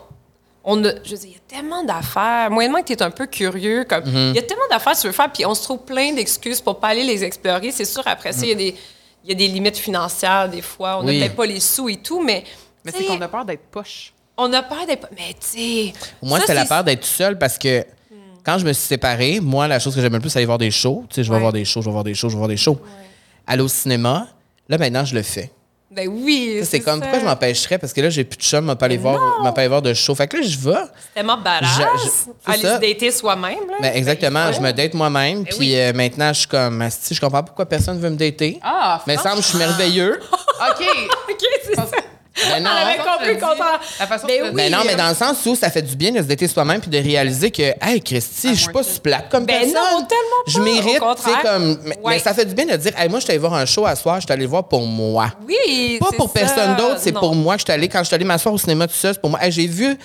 On a, je veux dire, il y a tellement d'affaires. Moyennement que tu es un peu curieux, comme il y a tellement d'affaires que tu veux faire, puis on se trouve plein d'excuses pour pas aller les explorer. C'est sûr, après ça, il y a y a des limites financières des fois. On n'a Oui. peut-être pas les sous et tout, mais Mais tu c'est sais, qu'on a peur d'être poche. On a peur d'être. Mais tu sais. moi c'était la peur d'être tout seul parce que quand je me suis séparée moi la chose que j'aime le plus c'est aller voir des shows tu sais je vais Ouais. voir des shows je vais voir des shows je vais voir des shows aller au cinéma là maintenant je le fais Ben oui. C'est comme ça. pourquoi je m'empêcherais? Parce que là j'ai plus de chum m'a pas aller voir m'a pas aller voir de show fait que là je vais C'est tellement badass. Aller se dater soi-même. Là. Ben, exactement, Ben, je me date moi-même, Ben puis oui. euh, maintenant je suis comme, Asti, je comprends pourquoi personne veut me dater. Ah, mais il semble que je suis merveilleux. OK. OK, c'est ça. Ben non, avait compris la façon Ben oui. Ben non, mais dans le sens où ça fait du bien de se dater soi-même puis de réaliser que, hey, Christy, je suis pas si plate comme Ben personne. non, tellement Je mérite, tu sais, comme. Mais, Ouais. mais ça fait du bien de dire, hey, moi, je suis allée voir un show à soir, je suis allée le voir pour moi. Oui. Pas pour ça. personne d'autre, c'est pour moi que je suis allée. Quand je suis allée m'asseoir au cinéma tout seul, c'est pour moi. Hey, j'ai vu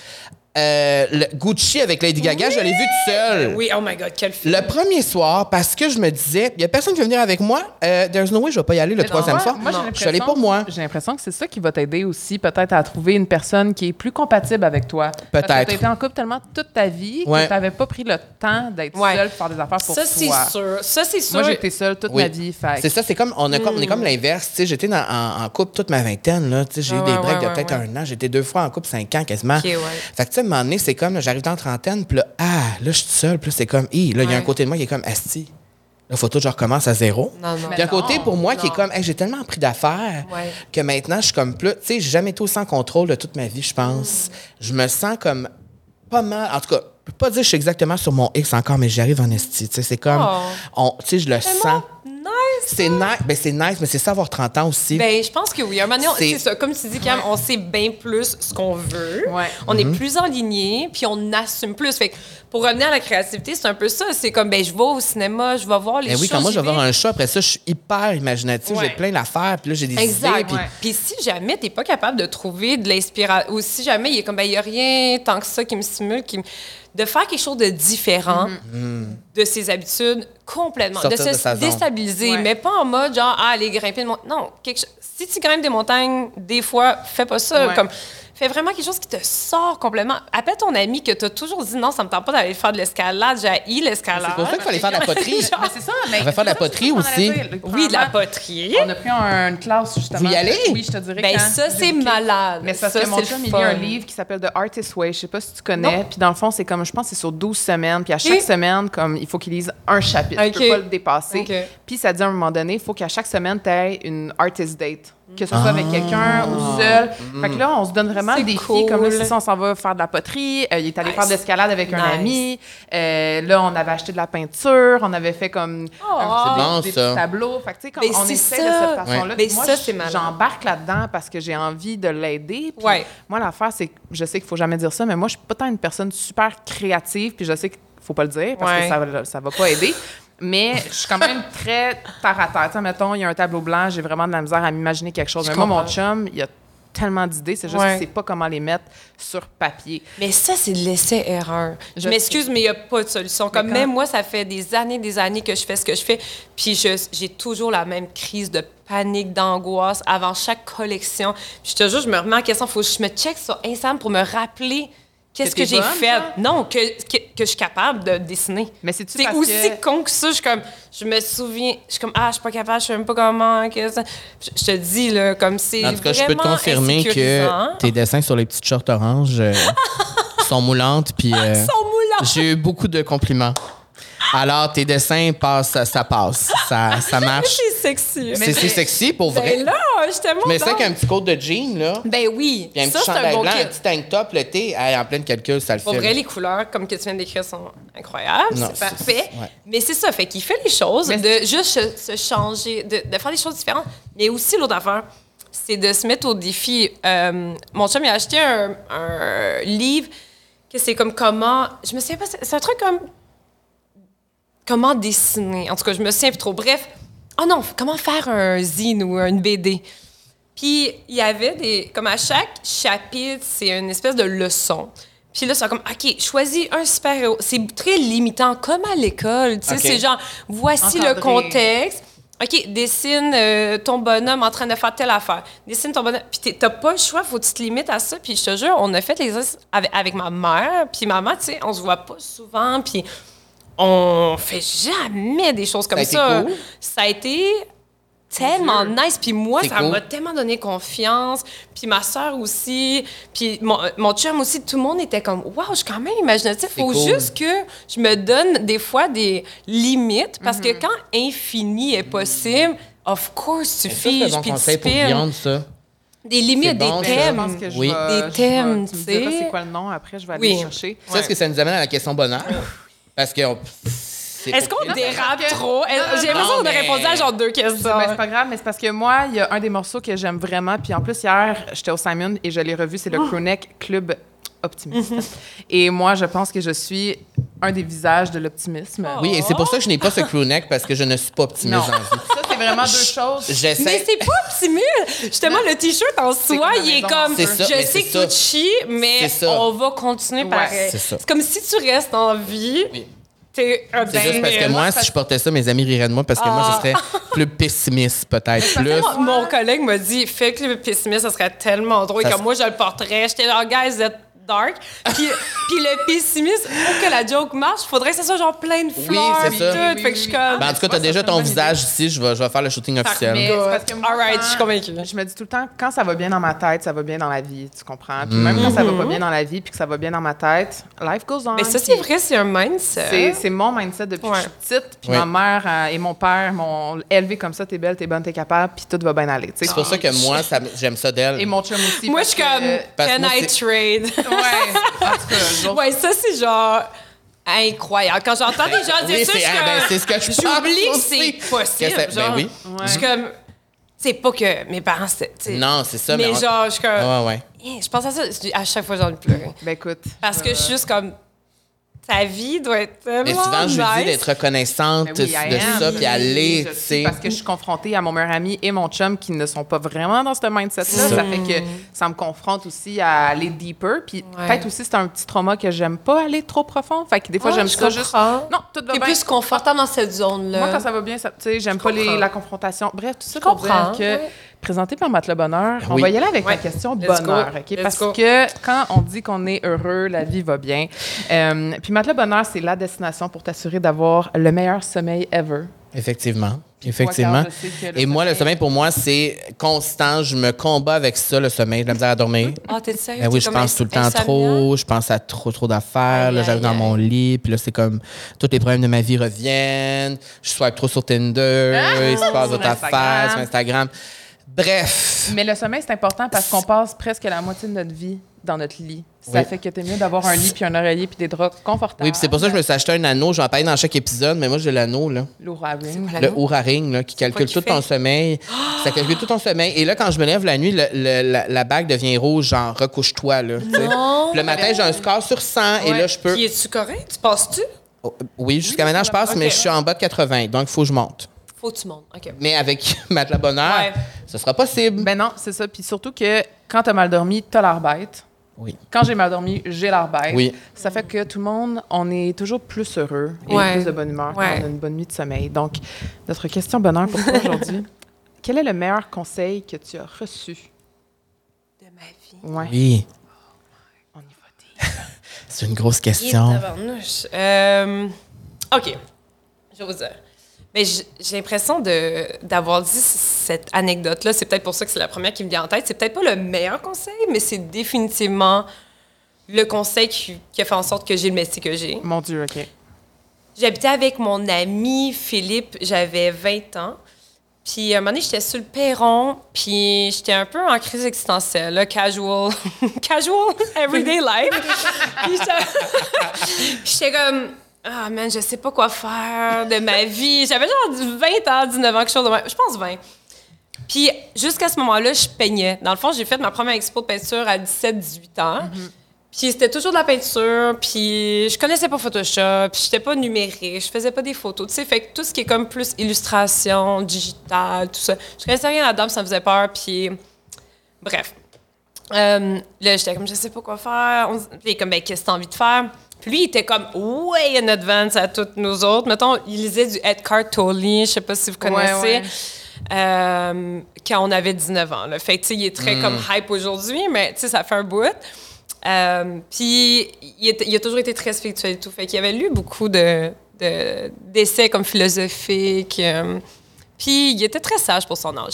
euh, le Gucci avec Lady Gaga, je l'ai vu tout seul. Oui, oh my God, quel film. Le premier soir, parce que je me disais, il y a personne qui veut venir avec moi, euh, there's no way, je vais pas y aller le Mais troisième non, soir. moi, j'ai je suis allée l'impression- pour moi. J'ai l'impression que c'est ça qui va t'aider aussi, peut-être, à trouver une personne qui est plus compatible avec toi. Peut-être. T'as été en couple tellement toute ta vie Ouais. que t'avais pas pris le temps d'être Ouais. seule pour faire des affaires pour Ça, c'est toi. sûr. Ça, c'est sûr. Moi, j'ai été seule toute Oui. ma vie. Fait C'est ça, c'est comme on, a comme, on est Hmm. comme l'inverse. Tu sais, j'étais en, en couple toute ma vingtaine. Là, tu sais, j'ai eu des ouais, breaks ouais, de peut-être ouais, un an. J'étais deux fois en couple, cinq ans quasiment. Ok, ouais. Fait que tu un moment donné, c'est comme, j'arrive dans la trentaine, puis là, ah, là, je suis seule, puis c'est comme, hi, là, il y a un côté de moi qui est comme, asti. Faut tout, je recommence à zéro. Non, non. Puis un Mais côté pour moi qui est comme, hey, j'ai tellement pris d'affaires Ouais. que maintenant, je suis comme plus. Tu sais, j'ai jamais été aussi en contrôle de toute ma vie, je pense. Je me sens comme pas mal. En tout cas, peux pas dire que je suis exactement sur mon X encore, mais j'y arrive en esti. Tu sais, c'est comme. Oh. on- Tu sais, je le sens. C'est nice. Ben, c'est nice, mais c'est ça avoir 30 ans aussi. Ben, je pense que oui. À un moment donné, C'est-. Comme tu dis, Cam, on sait bien plus ce qu'on veut. Ouais. On Mhm. est plus aligné, puis on assume plus. Fait que pour revenir à la créativité, c'est un peu ça. C'est comme, ben, je vais au cinéma, je vais voir les Ben oui, quand moi, je vais voir un show, après ça, je suis hyper imaginatif. Ouais. J'ai plein d'affaires, puis là, j'ai des idées. Exact. puis- Puis si jamais t'es pas capable de trouver de l'inspiration, ou si jamais il est comme, ben, il y a rien tant que ça qui me stimule, qui me- de faire quelque chose de différent de ses habitudes complètement, Sortir de se de déstabiliser, Ouais. mais pas en mode genre, ah, aller grimper une montagne. Non, quelque si tu grimpes des montagnes, des fois, fais pas ça. Ouais. Comme, fais vraiment quelque chose qui te sort complètement. Appelle ton ami que t'as toujours dit non, ça me tente pas d'aller faire de l'escalade, j'ai l'escalade. C'est pour ça qu'il fallait faire de la poterie. Mais c'est ça. Mais On va faire de la c'est poterie c'est aussi. Oui, de la poterie. On a pris un- une classe, justement. Vous y allez? Oui, je te dirais Ben quand. ça, c'est malade. Mais c'est parce Ça, que mon c'est chum, il lit un fun. livre qui s'appelle The Artist Way. Je sais pas si tu connais. Non. Puis dans le fond, c'est comme, je pense, que c'est sur 12 semaines. Puis à chaque semaine, comme, il faut qu'il lise un chapitre. Ok. Tu peux pas le dépasser. Ok. Puis ça dit à un moment donné, il faut qu'à chaque semaine, tu aies une artist date. Que ce soit avec quelqu'un ou seul. Fait que là, on se donne vraiment Ah. C'est des défis. cool. Comme là, ça, on s'en va faire de la poterie. Euh, il est allé Nice. faire de l'escalade avec un ami. Euh, là, on avait acheté de la peinture. On avait fait comme Oh. un- C'est bon, des, ça. tableaux. Fait que, tu sais, comme Mais on essaie ça. de cette façon-là. Ouais. Moi. J'embarque là-dedans parce que j'ai envie de l'aider. Puis Ouais. Moi, l'affaire, c'est que je sais qu'il faut jamais dire ça, mais moi, je suis pas tant une personne super créative, puis je sais qu'il faut pas le dire parce Ouais. que ça, va- ça va pas aider. Mais je suis quand même très terre à terre. Tu sais, mettons, il y a un tableau blanc, j'ai vraiment de la misère à m'imaginer quelque chose. Je Mais moi, mon chum, il y a tellement d'idées, c'est juste Ouais. qu'il sait pas comment les mettre sur papier. Mais ça, c'est de l'essai-erreur. Je Je m'excuse, mais il n'y a pas de solution. Comme quand- même moi, ça fait des années, des années que je fais ce que je fais, puis j'ai toujours la même crise de panique, d'angoisse avant chaque collection. Puis je te jure, je me remets en question. faut que je me check sur Instagram pour me rappeler qu'est-ce Que j'ai bonne, fait? ça? Non, que, que, que je suis capable de dessiner. Mais c'est-tu C'est parce aussi que- con que ça. Je suis comme, je me souviens, je suis comme, ah, je suis pas capable, je sais même pas comment. que ça. Je, je te dis, là, comme c'est. En tout cas, je peux te confirmer que tes dessins sur les petites shorts oranges euh, sont moulantes. Puis euh, Sont moulants. j'ai eu beaucoup de compliments. Alors, tes dessins passent, ça passe. Ça, ça marche. C'est sexy. C'est c'est sexy pour vrai. Ben là, tellement Mais c'est qu'un petit coat de jean, là. Ben oui. Puis un ça, petit c'est un chandail bon blanc, un petit tank top, le thé, hey, en pleine calcul, ça le Pour fait. vrai, les couleurs, comme que tu viens d'écrire, sont incroyables. Non, C'est parfait. ouais. Mais c'est ça, fait qu'il fait les choses, Mais de juste se, changer, de, de faire des choses différentes. Mais aussi, l'autre affaire, c'est de se mettre au défi. Euh, mon chum, il a acheté un, un livre que c'est comme comment. Je me souviens pas, c'est c'est un truc comme. Comment dessiner. En tout cas, je me souviens plus trop. Bref. Oh non, comment faire un zine ou une BD. Puis il y avait des. Comme à chaque chapitre, c'est une espèce de leçon. Puis là, c'est comme, OK, choisis un super-héros. C'est très limitant, comme à l'école. Tu sais, c'est genre, voici le contexte. OK, dessine euh, ton bonhomme en train de faire telle affaire. Dessine ton bonhomme. Puis t'as pas le choix, faut que tu te limites à ça. Puis je te jure, on a fait l'exercice avec, avec ma mère. Puis maman, tu sais, on se voit pas souvent. Puis on fait jamais des choses comme a été ça. cool? Ça a été tellement nice. Puis moi, ça cool. m'a tellement donné confiance. Puis ma soeur aussi. Puis mon, mon chum aussi. Tout le monde était comme, waouh, je suis quand même imaginatif. C'est Faut cool. juste que je me donne des fois des limites. Parce que quand infini est possible, of course, tu c'est bon conseil pour. Beyond, ça. Des limites, bon, des ça. Je thèmes. pense que je Oui. vais- Des je vais- thèmes, Tu me tu sais. c'est quoi le nom après, je vais aller Oui. chercher. Ça, est-ce que ça nous amène à la question bonheur? Parce que. Est-ce qu'on dérape trop? J'ai l'impression qu'on a répondu à genre deux questions. Ben, c'est pas grave, mais c'est parce que moi, il y a un des morceaux que j'aime vraiment. Puis en plus, hier, j'étais au Simon et je l'ai revu. C'est le Oh. Crewneck Club Optimiste. Mhm. Et moi, je pense que je suis un des visages de l'optimisme. Oui, et c'est pour ça que je n'ai pas ce crew neck parce que je ne suis pas optimiste Non. la vie. Ça, c'est vraiment deux choses. Mais J'essaie. c'est pas optimiste. Justement, le t-shirt en soi, il est comme. Ça, je mais sais que ça. tout chie, mais on va continuer Ouais, pareil. c'est comme si tu restes en vie. Oui. T'es un C'est juste parce que moi, si je portais ça, mes amis riraient de moi parce que moi, Ah. je serais plus pessimiste, peut-être. Plus. Mon collègue m'a dit, fais que le pessimiste, ça serait tellement drôle. Ça Comme moi, je le porterais. J'étais là, guys, vous êtes dark. Puis, puis le pessimisme, pour que la joke marche, faudrait que ça soit genre plein de fleurs. c'est puis ça. tout. Oui, oui, fait que je suis oui. comme. Ben, en tout cas, t'as déjà ton visage ici. Je vais, je vais faire le shooting officiel. Mais c'est parce que moi, All right, je suis convaincue. Je me dis tout le temps, quand ça va bien dans ma tête, ça va bien dans la vie, tu comprends? Puis même quand ça va pas bien dans la vie, puis que ça va bien dans ma tête, life goes on. Mais ça, c'est vrai, c'est un mindset. C'est, c'est mon mindset depuis Ouais. que je suis petite. Puis Oui. ma mère euh, et mon père m'ont élevé comme ça. T'es belle, t'es bonne, t'es capable, puis tout va bien aller. C'est pour ça que moi, ça j'aime ça d'elle. Et mon chum aussi. Moi, je suis comme, can I c'est- trade? Ouais, en tout cas, eux autres, ouais, ça, c'est genre incroyable. Quand j'entends des gens dire Oui, ça, c'est je suis ben, comme- c'est ce que je J'oublie que c'est possible. Que ben genre. oui. Je suis comme, c'est pas que mes parents. Non, c'est ça. mais, on- genre, je suis comme, Ouais, ouais. Je pense à ça, à chaque fois, de pleurer. Ben écoute. Parce que je suis juste comme, ta vie doit être tellement Mais souvent, je lui dis nice. d'être reconnaissante Ben oui, de am. ça, puis aller, Je tu sais. Parce que je suis confrontée à mon meilleur ami et mon chum qui ne sont pas vraiment dans ce mindset-là. ça. Ça fait que ça me confronte aussi à aller deeper. Puis Ouais. peut-être aussi, c'est un petit trauma que j'aime pas aller trop profond. Fait que des fois, Ah, j'aime je ça juste. comprends. Non, tout va T'es bien. plus confortable dans cette zone-là. Moi, quand ça va bien, ça- tu sais, j'aime pas les- la confrontation. Bref, tout ça Je comprends, que, ouais. Présenté par Matelas Bonheur, on va y aller avec Ouais. la question Let's bonheur. go. OK? Let's Parce go. que quand on dit qu'on est heureux, la vie va bien. Euh, puis Matelas Bonheur, c'est la destination pour t'assurer d'avoir le meilleur sommeil ever. Effectivement. Effectivement. Et moi, le sommeil- pour moi, c'est constant. Je me combats avec ça, le sommeil. J'ai la misère à dormir. Ah, t'es sérieux? Ben oui, je pense tout le temps trop. Je pense à trop, trop d'affaires. Là, j'arrive dans mon lit, puis là, c'est comme tous les problèmes de ma vie reviennent. Je swipe trop sur Tinder. il se passe Sur d'autres Instagram. affaires sur Instagram. Bref. Mais le sommeil, c'est important parce qu'on passe presque la moitié de notre vie dans notre lit. Ça Oui. fait que t'es mieux d'avoir un lit puis un oreiller puis des draps confortables. Oui, puis c'est pour ça que je me suis acheté un anneau. J'en parle dans chaque épisode, mais moi, j'ai l'anneau, là. L'oura ring. quoi Le L'anneau? Oura Ring, là, qui calcule tout ton sommeil. Ça calcule tout ton sommeil. Et là, quand je me lève la nuit, le- le- la, la bague devient rouge, genre recouche-toi. Là. Non. Puis le matin, j'ai un score sur 100 et là, je peux. Puis es-tu correct? Tu passes-tu? Oh, Oui, jusqu'à maintenant, je passe, mais je suis en bas de 80, donc il faut que je monte. Faut que tu montes. OK. Mais avec Matelas Bonheur, Ouais. ce sera possible. Ben non, c'est ça. Puis surtout que quand t'as mal dormi, t'as l'air bête. Oui. Quand j'ai mal dormi, j'ai l'air bête. Oui. Ça fait que tout le monde, on est toujours plus heureux et Ouais. plus de bonne humeur Ouais. quand on a une bonne nuit de sommeil. Donc, notre question bonheur pour toi aujourd'hui. Quel est le meilleur conseil que tu as reçu? De ma vie. Ouais. Oui, On y va. c'est une grosse Et question. tabarnouche. Euh, OK. Je vais vous dire. Mais j'ai l'impression de- d'avoir dit cette anecdote-là. C'est peut-être pour ça que c'est la première qui me vient en tête. C'est peut-être pas le meilleur conseil, mais c'est définitivement le conseil qui, qui a fait en sorte que j'ai le métier que j'ai. Mon Dieu, OK. J'habitais avec mon ami Philippe, j'avais 20 ans. Puis à un moment donné, j'étais sur le perron, puis j'étais un peu en crise existentielle, là, casual, casual, everyday life. puis j'étais comme, ah man, je sais pas quoi faire de ma vie. J'avais genre 20 ans, 19 ans, quelque chose de même. Je pense 20. Puis jusqu'à ce moment-là, je peignais. Dans le fond, j'ai fait ma première expo de peinture à 17-18 ans. Puis c'était toujours de la peinture, puis je connaissais pas Photoshop, puis j'étais pas numérique, je faisais pas des photos, tu sais, fait que tout ce qui est comme plus illustration, digital, tout ça, je connaissais rien là-dedans, ça me faisait peur, puis bref. Euh, là, j'étais comme, je sais pas quoi faire, On- puis comme, ben, qu'est-ce que t'as envie de faire? Puis lui, il était comme way in advance à toutes nous autres. Mettons, il lisait du Edgar Tolle, je sais pas si vous connaissez. ouais. Euh, quand on avait 19 ans. Là. Fait que, tu sais, il est très comme hype aujourd'hui, mais tu sais, ça fait un bout. Euh, puis, il, a toujours été très spirituel et tout. Fait qu'il avait lu beaucoup de, de- d'essais comme philosophiques. euh, puis, il était très sage pour son âge.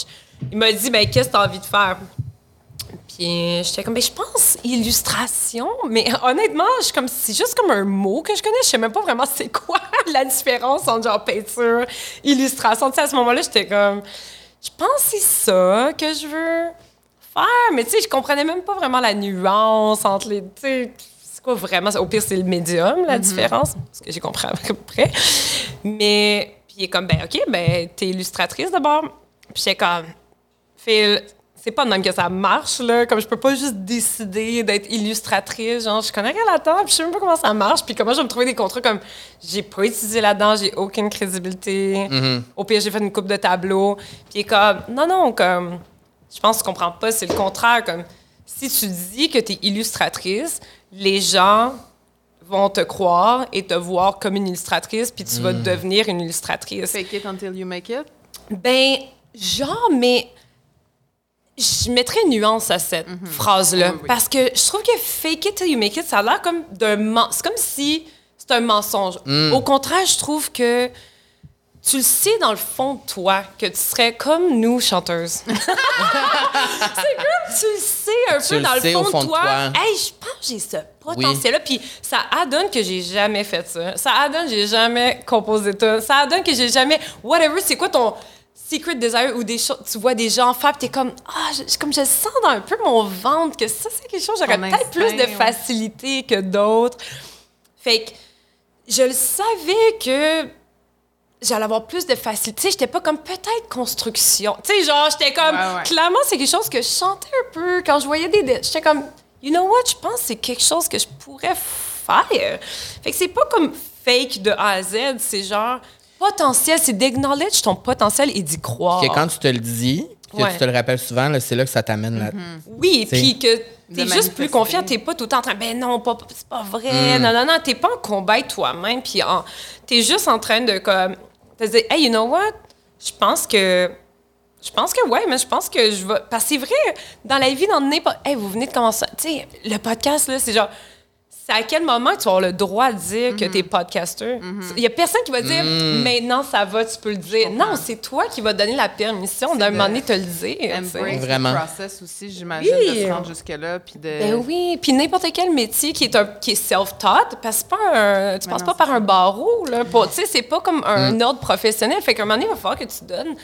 Il m'a dit, ben, qu'est-ce que tu as envie de faire? Puis j'étais comme, ben, je pense illustration, mais honnêtement, je suis comme, c'est juste comme un mot que je connais. Je sais même pas vraiment c'est quoi la différence entre genre peinture, illustration. Tu sais, à ce moment-là, j'étais comme, je pense que c'est ça que je veux faire, mais tu sais, je comprenais même pas vraiment la nuance entre les. Tu sais, c'est quoi vraiment? Au pire, c'est le médium, la différence, ce que j'ai compris à peu près. Mais, puis il est comme, ben, OK, ben, t'es illustratrice d'abord. Puis j'étais comme, Phil, c'est pas de même que ça marche, là. Comme je peux pas juste décider d'être illustratrice. Genre, je connais rien là-dedans, puis je sais même pas comment ça marche, puis comment je vais me trouver des contrats comme j'ai pas étudié là-dedans, j'ai aucune crédibilité. Au pire, j'ai fait une coupe de tableaux. Puis il est comme, non, non, comme, je pense que tu comprends pas, c'est le contraire. Comme, si tu dis que tu es illustratrice, les gens vont te croire et te voir comme une illustratrice, puis tu vas devenir une illustratrice. Fake it until you make it? Ben, genre, mais je mettrais nuance à cette phrase-là. Oui, oui. Parce que je trouve que fake it till you make it, ça a l'air comme d'un C'est comme si c'est un mensonge. Au contraire, je trouve que tu le sais dans le fond de toi que tu serais comme nous, chanteuses. c'est comme tu le sais un Tu peu le dans le sais fond, au fond de de toi. toi. Hey, je pense que j'ai ce potentiel-là. Puis ça adonne que j'ai jamais fait ça. Ça adonne que j'ai jamais composé ça. Ça adonne que j'ai jamais. Whatever, c'est quoi ton secret desire ou des choses. Tu vois des gens faire, puis t'es comme. Ah, comme je sens dans un peu mon ventre que ça, c'est quelque chose, j'aurais peut-être plus de ouais. facilité que d'autres. Fait que je le savais que j'allais avoir plus de facilité. Tu j'étais pas comme peut-être construction. Tu sais, genre, j'étais comme. Ouais, ouais. Clairement, c'est quelque chose que je chantais un peu quand je voyais des. J'étais comme, you know what, je pense que c'est quelque chose que je pourrais faire. Fait que c'est pas comme fake de A à Z, c'est genre potentiel, c'est d'acknowledge ton potentiel et d'y croire. Que quand tu te le dis, que Ouais. tu te le rappelles souvent, c'est là que ça t'amène là. Oui, puis que t'es juste plus confiant, t'es pas tout le temps en train, ben non, pas, c'est pas vrai, non, non, non, t'es pas en combat toi-même, puis en- t'es juste en train de comme, te dire, hey, you know what, je pense que, je pense que ouais, mais je pense que je vais, parce que c'est vrai, dans la vie, dans n'importe, hey, vous venez de commencer, tu sais, le podcast, là, c'est genre, c'est à quel moment tu vas avoir le droit de dire que t'es podcasteur? Il y a personne qui va dire maintenant ça va, tu peux le dire. Non, c'est toi qui vas donner la permission d'un moment donné te le dire. tu. Embrace Vraiment. le process aussi, j'imagine, Oui. de se rendre jusque-là. Puis de... Ben oui, puis n'importe quel métier qui est, un, qui est self-taught, parce pas un, tu Ben passes pas par un barreau, là. pour- Tu sais, c'est pas comme un Mm. ordre professionnel. Fait qu'à un moment donné, il va falloir que tu donnes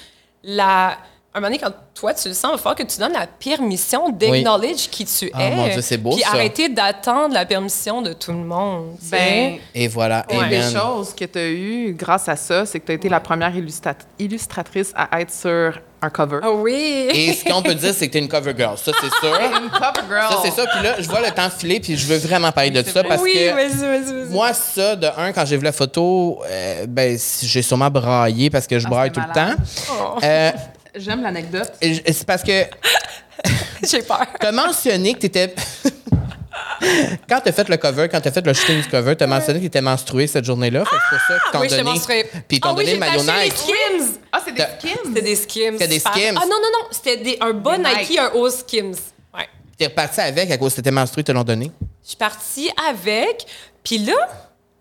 la... À un moment donné, quand toi, tu le sens, il va falloir que tu donnes la permission d'acknowledge qui tu Ah, es. mon Dieu, c'est beau, Puis ça. arrêter d'attendre la permission de tout le monde. Ben, Et voilà, Une des amen. choses que tu as eues grâce à ça, c'est que tu as été la première illustra- illustratrice à être sur un cover. Ah oui! Et ce qu'on peut dire, c'est que t'es une cover girl. Ça, c'est sûr. Une cover girl. Ça, c'est ça. Puis là, je vois le temps filer, puis je veux vraiment parler de ça vrai. parce oui, que vas-y, vas-y, vas-y. moi, ça, de un, quand j'ai vu la photo, euh, ben, j'ai sûrement braillé parce que je Ah, braille tout le temps. Oh, Euh, J'aime l'anecdote. c'est parce que J'ai peur. t'as mentionné que t'étais. quand t'as fait le cover, quand t'as fait le shooting du cover, t'as mentionné que t'étais menstruée cette journée-là. Fait que c'est pour ça qu'ils t'ont Oui, donné. menstruée. Puis ils t'ont Ah oui, donné le j'ai maillot Skims! Ah, c'est des skins. C'était des Skims. C'était des. Skims. Ah non, non, non. C'était des- un bon Des Nike, Nike. un haut Skims. Ouais. T'es reparti avec à cause que t'étais menstruée, ils te l'ont donné. Je suis partie avec, puis là...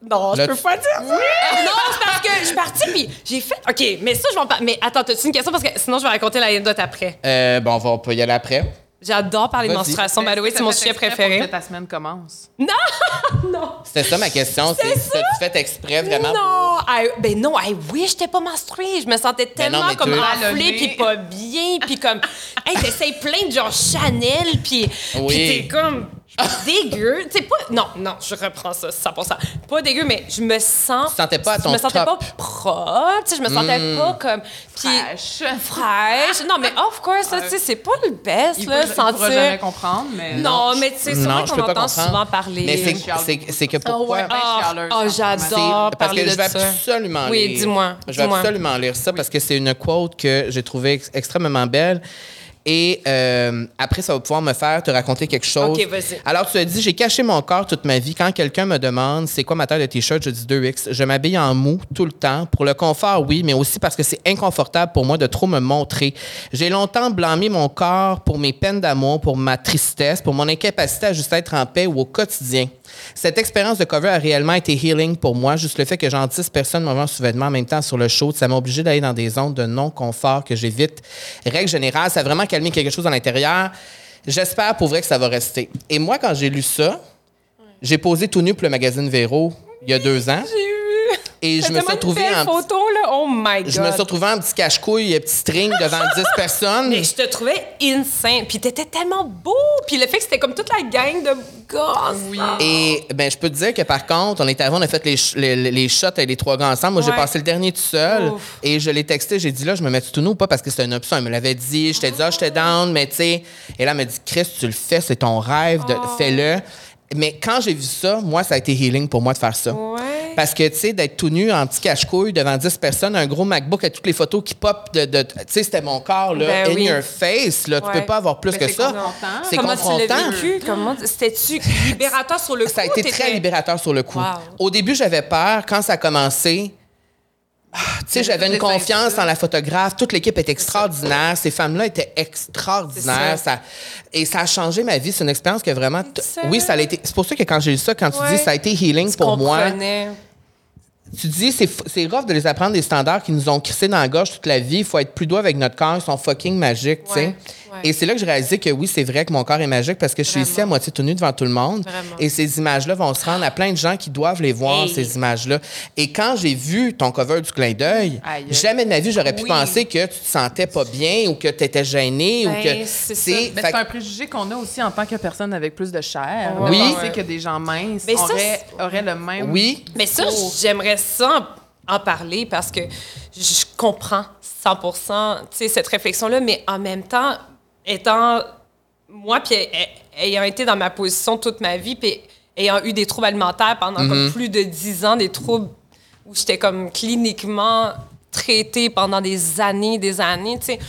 Non, je peux tu- pas dire ça. non, c'est parce que je suis partie, puis j'ai fait... OK, mais ça, je vais en parler. Mais attends, t'as-tu une question? Parce que sinon, je vais raconter l'anecdote après. Euh, bon, on va on peut y aller après. J'adore parler de Vas-y. menstruation. By the way, c'est mon sujet préféré. que ta semaine commence? Non! C'était ça ma question. C'est ça? t'as-tu fait exprès vraiment? pour- Non! I- ben non, I wish j'étais pas menstruée. Je me sentais tellement Ben mais comme toi- enflée puis pas bien puis comme hey, t'essayes plein de genre Chanel puis Oui. puis t'es comme dégueu. Tu sais pas non, non, je reprends ça 100%. Pas dégueu mais je me sens Tu sentais pas à ton Je me sentais top. pas propre, tu sais, je me sentais Mm. pas comme puis Fraîche. fraîche. Non mais of course, là, tu sais c'est pas le best Il là ne pourra sentir jamais comprendre, mais... Non, mais tu sais c'est vrai je qu'on entend comprendre. souvent parler. Mais c'est- Chiale c'est c'est que pourquoi? ouais. ben Ah, chialeuse, ah, en C'est- j'adore parce parler que je de vais ça. absolument Oui, lire. dis-moi, Je vais dis-moi. absolument lire ça parce que c'est une quote que j'ai trouvée ex- extrêmement belle. Et euh, après, ça va pouvoir me faire te raconter quelque chose. Ok, vas-y. Alors, tu as dit, j'ai caché mon corps toute ma vie. Quand quelqu'un me demande c'est quoi ma taille de t-shirt, je dis 2X. Je m'habille en mou tout le temps. Pour le confort, oui, mais aussi parce que c'est inconfortable pour moi de trop me montrer. J'ai longtemps blâmé mon corps pour mes peines d'amour, pour ma tristesse, pour mon incapacité à juste être en paix ou au quotidien. Cette expérience de cover a réellement été healing pour moi. Juste le fait que j'en 10 personnes en sous-vêtements en même temps sur le show, ça m'a obligé d'aller dans des zones de non-confort que j'évite. Règle générale, ça a vraiment calmé quelque chose à l'intérieur. J'espère pour vrai que ça va rester. Et moi, quand j'ai lu ça, j'ai posé tout nu pour le magazine Véro il y a deux ans. Et je me suis retrouvé en petit- photo là. Oh my god. je me suis retrouvé en petit cache-couille, petit string devant 10 personnes. Mais je te trouvais insane. Puis t'étais tellement beau. Puis le fait que c'était comme toute la gang de gosses. Oui. Et ben, je peux te dire que par contre, on est arrivé, on a fait les, les, les shots avec les trois gars ensemble. Moi, j'ai passé le dernier tout seul. Ouf. Et je l'ai texté, j'ai dit là, je me mets tout nu ou pas parce que c'était une option. Elle me l'avait dit. Je t'ai dit, ah, j'étais down, mais tu sais. Et là, elle m'a dit, Chris, tu le fais, c'est ton rêve, de, Oh. fais-le. Mais quand j'ai vu ça, moi, ça a été healing pour moi de faire ça. Ouais. Parce que, tu sais, d'être tout nu en petit cache-couille devant 10 personnes, un gros MacBook avec toutes les photos qui pop de. de- tu sais, c'était mon corps, là, Ben in oui. your face, là. Tu Ouais. peux pas avoir plus Mais que c'est ça. confrontant. C'est tu confrontant. vécu? Comment c'était-tu libérateur sur le coup? Ça a été très libérateur sur le coup. Wow. Au début, j'avais peur. Quand ça a commencé, Tu sais, j'avais une confiance en la photographe. Toute l'équipe était extraordinaire. Ces femmes-là étaient extraordinaires. Ça. et ça a changé ma vie. C'est une expérience que vraiment. Oui, ça a été. C'est pour ça que quand j'ai lu ça, quand tu Ouais. dis ça a été healing Tu pour moi. Tu dis c'est rough de les apprendre des standards qui nous ont crissé dans la gorge toute la vie. Il faut être plus doux avec notre corps. Ils sont fucking magiques, tu sais. Ouais, ouais. Et c'est là que j'ai réalisé que oui, c'est vrai que mon corps est magique parce que je suis ici à moitié nu devant tout le monde. Vraiment. Et ces images-là vont se rendre à plein de gens qui doivent les voir, Hey. ces images-là. Et quand j'ai vu ton cover du clin d'œil, jamais de ma vie, j'aurais pu Oui. penser que tu te sentais pas bien ou que tu étais gêné ou Ben, que. c'est ça. Mais fait c'est un que- préjugé qu'on a aussi en tant que personne avec plus de chair. Oui. On sait que des gens minces Mais ça, auraient, auraient le même. Oui. Mais ça, discours. j'aimerais ça en, parler parce que je comprends 100 tu sais, cette réflexion-là, mais en même temps, étant moi, puis ay- ayant été dans ma position toute ma vie, puis ayant eu des troubles alimentaires pendant comme plus de 10 ans, des troubles où j'étais comme cliniquement traitée pendant des années, des années, tu sais,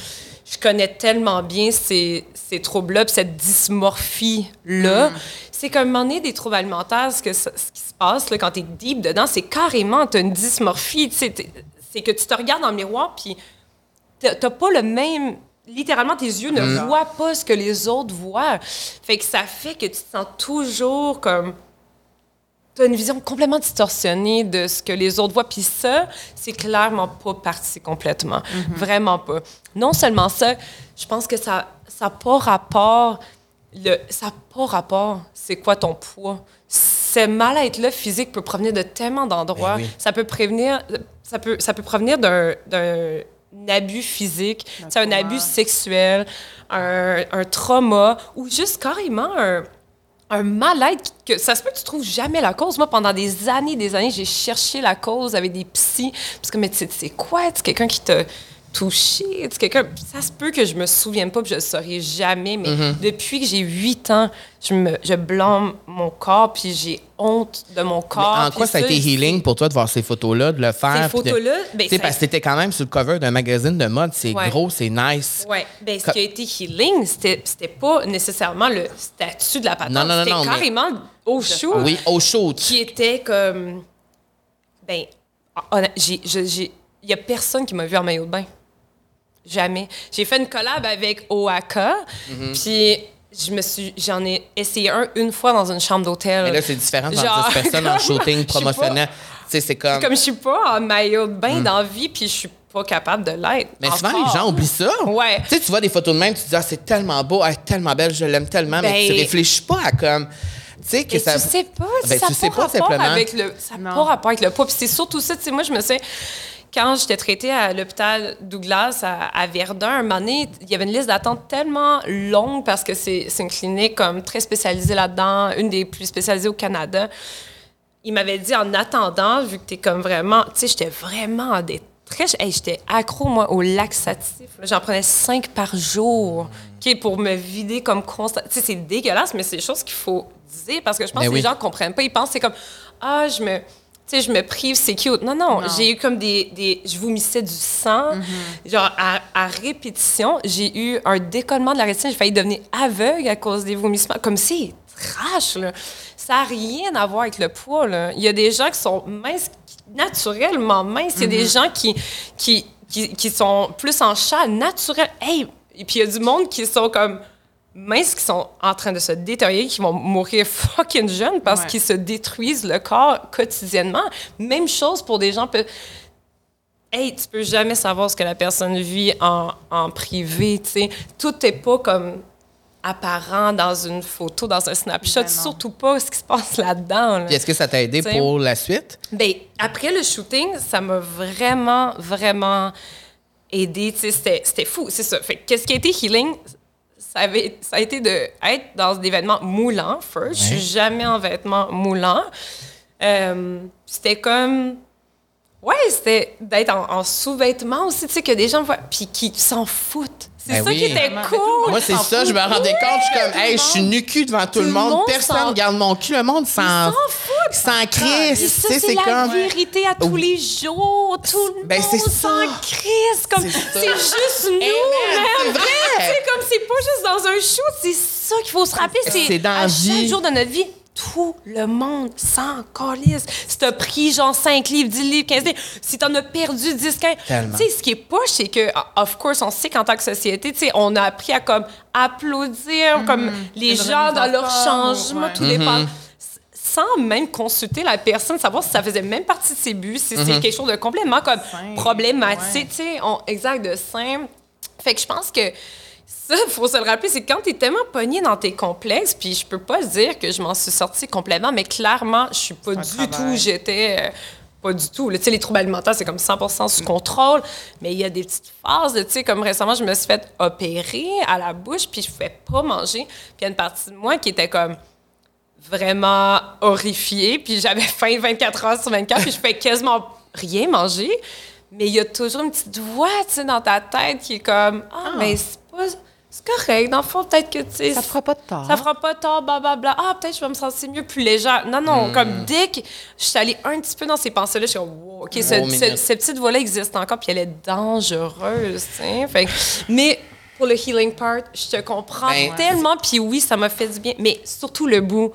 je connais tellement bien ces, ces troubles-là, cette dysmorphie-là. C'est qu'à un moment donné, des troubles alimentaires, ce, que ce qui se passe là, quand tu es deep dedans, c'est carrément, tu as une dysmorphie. tu C'est que tu te regardes dans le miroir, puis t'as t'as pas le même. Littéralement, tes yeux ne voient pas ce que les autres voient. Fait que ça fait que tu te sens toujours comme. Tu as une vision complètement distorsionnée de ce que les autres voient. Puis ça, c'est clairement pas parti complètement. Vraiment pas. Non seulement ça, je pense que ça n'a pas rapport. Le, ça n'a pas rapport, c'est quoi ton poids. Ce mal-être-là physique peut provenir de tellement d'endroits. Ben oui. Ça peut prévenir, ça peut, ça peut provenir d'un, d'un abus physique, c'est un abus sexuel, un, un trauma ou juste carrément un, un mal-être que ça se peut que tu trouves jamais la cause. Moi, pendant des années, des années, j'ai cherché la cause avec des psys. Parce que, mais tu sais, quoi? C'est quelqu'un qui t'a touché? C'est quelqu'un... Ça se peut que je me souvienne pas, puis je le saurai jamais, mais Mm-hmm. depuis que j'ai 8 ans, je, me, je blâme mon corps, puis j'ai honte de mon Mais corps. en quoi ça a été c'est- healing pour toi de voir ces photos-là, de le faire? Ces photos-là, ben, ça- parce que t'étais quand même sur le cover d'un magazine de mode. C'est Ouais. gros, c'est nice. Ouais, ben, ce qui a été healing, c'était c'était pas nécessairement le statut de la patente. Non, non, non, C'était non, mais- carrément au show. Oui, au shoot. qui était comme. Ben, j'ai- il y a personne qui m'a vu en maillot de bain. Jamais. J'ai fait une collab avec Oaka, Mhm. puis je me suis, j'en ai essayé un une fois dans une chambre d'hôtel. Mais là, c'est différent dans Genre, 10 personnes en shooting promotionnel. Tu sais, c'est comme. Comme je suis pas en maillot de bain dans la vie, puis je suis pas capable de l'être. Mais souvent, les gens oublient ça. Ouais. Tu sais, tu vois des photos de même, tu te dis, ah, c'est tellement beau, ah, tellement belle, je l'aime tellement, mais tu Ben- réfléchis pas à comme. Tu sais, que Mais ça. tu sais pas, Ben, ça tu n'a sais pas, pas rapport simplement. avec le, ça n'a pas rapport avec le poids. Puis c'est surtout ça, tu sais, moi, je me sais, quand j'étais traitée à l'hôpital Douglas à, à Verdun, un moment donné, il y avait une liste d'attente tellement longue parce que c'est une clinique comme très spécialisée là-dedans, une des plus spécialisées au Canada. Il m'avait dit, en attendant, vu que tu es comme vraiment, tu sais, j'étais vraiment en détresse. Hey, j'étais accro, moi, au laxatif. J'en prenais cinq par jour OK, pour me vider comme constant. Tu sais, c'est dégueulasse, mais c'est des choses qu'il faut dire parce que je pense Mais que oui. les gens ne comprennent pas. Ils pensent c'est comme, ah, je me. Tu sais, je me prive, c'est cute. Non, non, Non. j'ai eu comme des, des. Je vomissais du sang. Genre, à, à répétition, j'ai eu un décollement de la rétine. J'ai failli devenir aveugle à cause des vomissements. Comme c'est trash, là. Ça n'a rien à voir avec le poids, là. Il y a des gens qui sont minces, qui- naturellement minces. Il y a des gens qui, qui, qui, qui sont plus en chat naturel. Hey! Et puis, il y a du monde qui sont comme minces, qui sont en train de se détériorer, qui vont mourir fucking jeunes parce Ouais. qu'ils se détruisent le corps quotidiennement. Même chose pour des gens... Peu... Hey, tu peux jamais savoir ce que la personne vit en, en privé, tu sais. Tout n'est pas comme apparent dans une photo, dans un snapshot, Ben surtout pas ce qui se passe là-dedans. là. Est-ce que ça t'a aidé pour la suite? Ben, après le shooting, ça m'a vraiment, vraiment aidé. Tu sais, C'était c'était fou, c'est ça. Fait que qu'est-ce qui a été healing? Ça, avait, ça a été d'être dans des vêtements moulants, first. Je Ouais. suis jamais en vêtements moulants. Euh, c'était comme... Ouais, c'était d'être en, en sous-vêtements aussi, tu sais, que des gens voient, puis qui s'en foutent. C'est Ben ça oui. qui était cool. Moi, c'est ça, fout. je me rendais compte. Je suis comme, hey, je suis nu cul devant tout, le le monde. monde Personne s'en- regarde mon cul. Le monde s'en s'en fout. S'en crisse. C'est la comme. vérité à tous les jours. Tout le Ben, c'est monde s'en crisse. Comme, C'est juste nous, man, man. c'est vrai. C'est comme, c'est pas juste dans un shoot. C'est ça qu'il faut se rappeler. C'est dans chaque jour de notre vie. Tout le monde s'en calisse. Si t'as pris genre 5 livres, 10 livres, 15 livres, si t'en as perdu 10, 15... Tellement. Tu sais, ce qui est poche, c'est que, of course, on sait qu'en tant que société, tu sais, on a appris à comme applaudir comme les gens dans leur forme, changement, ouais. tout dépend sans même consulter la personne, savoir si ça faisait même partie de ses buts, si c'est quelque chose de complètement comme problématique, ouais. tu sais, on- exact, de simple. Fait que je pense que ça, faut se le rappeler, c'est quand t'es tellement pogné dans tes complexes, puis je peux pas dire que je m'en suis sortie complètement, mais clairement, je suis pas du travail. tout, j'étais... euh, pas du tout. là. Tu les troubles alimentaires, c'est comme 100% sous contrôle, mais il y a des petites phases, tu sais, comme récemment, je me suis fait opérer à la bouche, puis je pouvais pas manger. Puis il y a une partie de moi qui était comme vraiment horrifiée, puis j'avais faim 24 heures sur 24, puis je pouvais quasiment rien manger. Mais il y a toujours une petite voix, tu sais, dans ta tête qui est comme Ah, mais c'est pas. C'est correct, dans le fond, peut-être que, tu sais. Ça fera pas de tort. Ça fera pas tort, blablabla. Ah, peut-être que je vais me sentir mieux, plus légère. Non, Hmm. non, comme dès que je suis allée un petit peu dans ces pensées-là, je suis comme, wow, OK, ce- Wow, ce- cette petite voix-là existe encore, puis elle est dangereuse, tu sais. Fait que- mais pour le healing part, je te comprends Ben, tellement, puis oui, ça m'a fait du bien. Mais surtout le bout,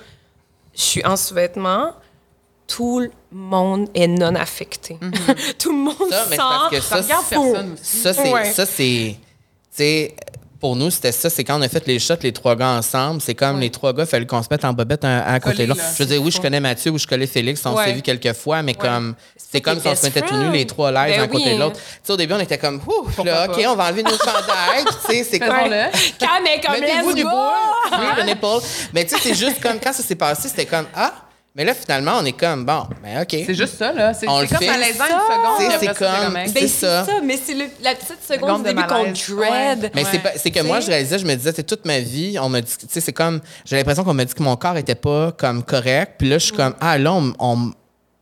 je suis en sous-vêtements, tout le monde est non affecté. tout le monde Mhm. Mais parce que sent... ça, regarde c'est- personne aussi. Ça, c'est. Ouais. Ça, c'est. Tu sais, pour nous, c'était ça. C'est quand on a fait les shots, les trois gars ensemble. C'est comme les trois gars, il fallait qu'on se mette en bobette un, à côté de l'autre. Là. Je veux dire, oui, je connais Mathieu ou je connais Félix. On Ouais. s'est vu quelques fois, mais comme. C'est comme si on se mettait tout nus, les trois live Ben un côté oui. de l'autre. Tu sais, au début, on était comme, Pourquoi là, OK, on va enlever nos chandails. Tu sais, c'est comme. Faisons-le. Calme, mais comme Mettez-vous du bois, nipple. Mais tu sais, c'est juste comme quand ça s'est passé, c'était comme, ah, mais là, finalement, on est comme, bon, ben, OK. C'est juste ça, là. C'est On c'est le comme fait. malaisant une seconde. C'est- comme-. C'est Ben, c'est ça. ça. mais c'est le- la petite seconde du de début qu'on malaise. dread. Mais c'est Ouais. pas- c'est que moi, je réalisais, je me disais, c'est toute ma vie, on m'a dit, tu sais, c'est comme, j'ai l'impression qu'on m'a dit que mon corps était pas comme correct. Puis là, je suis comme, ah, là, on, on-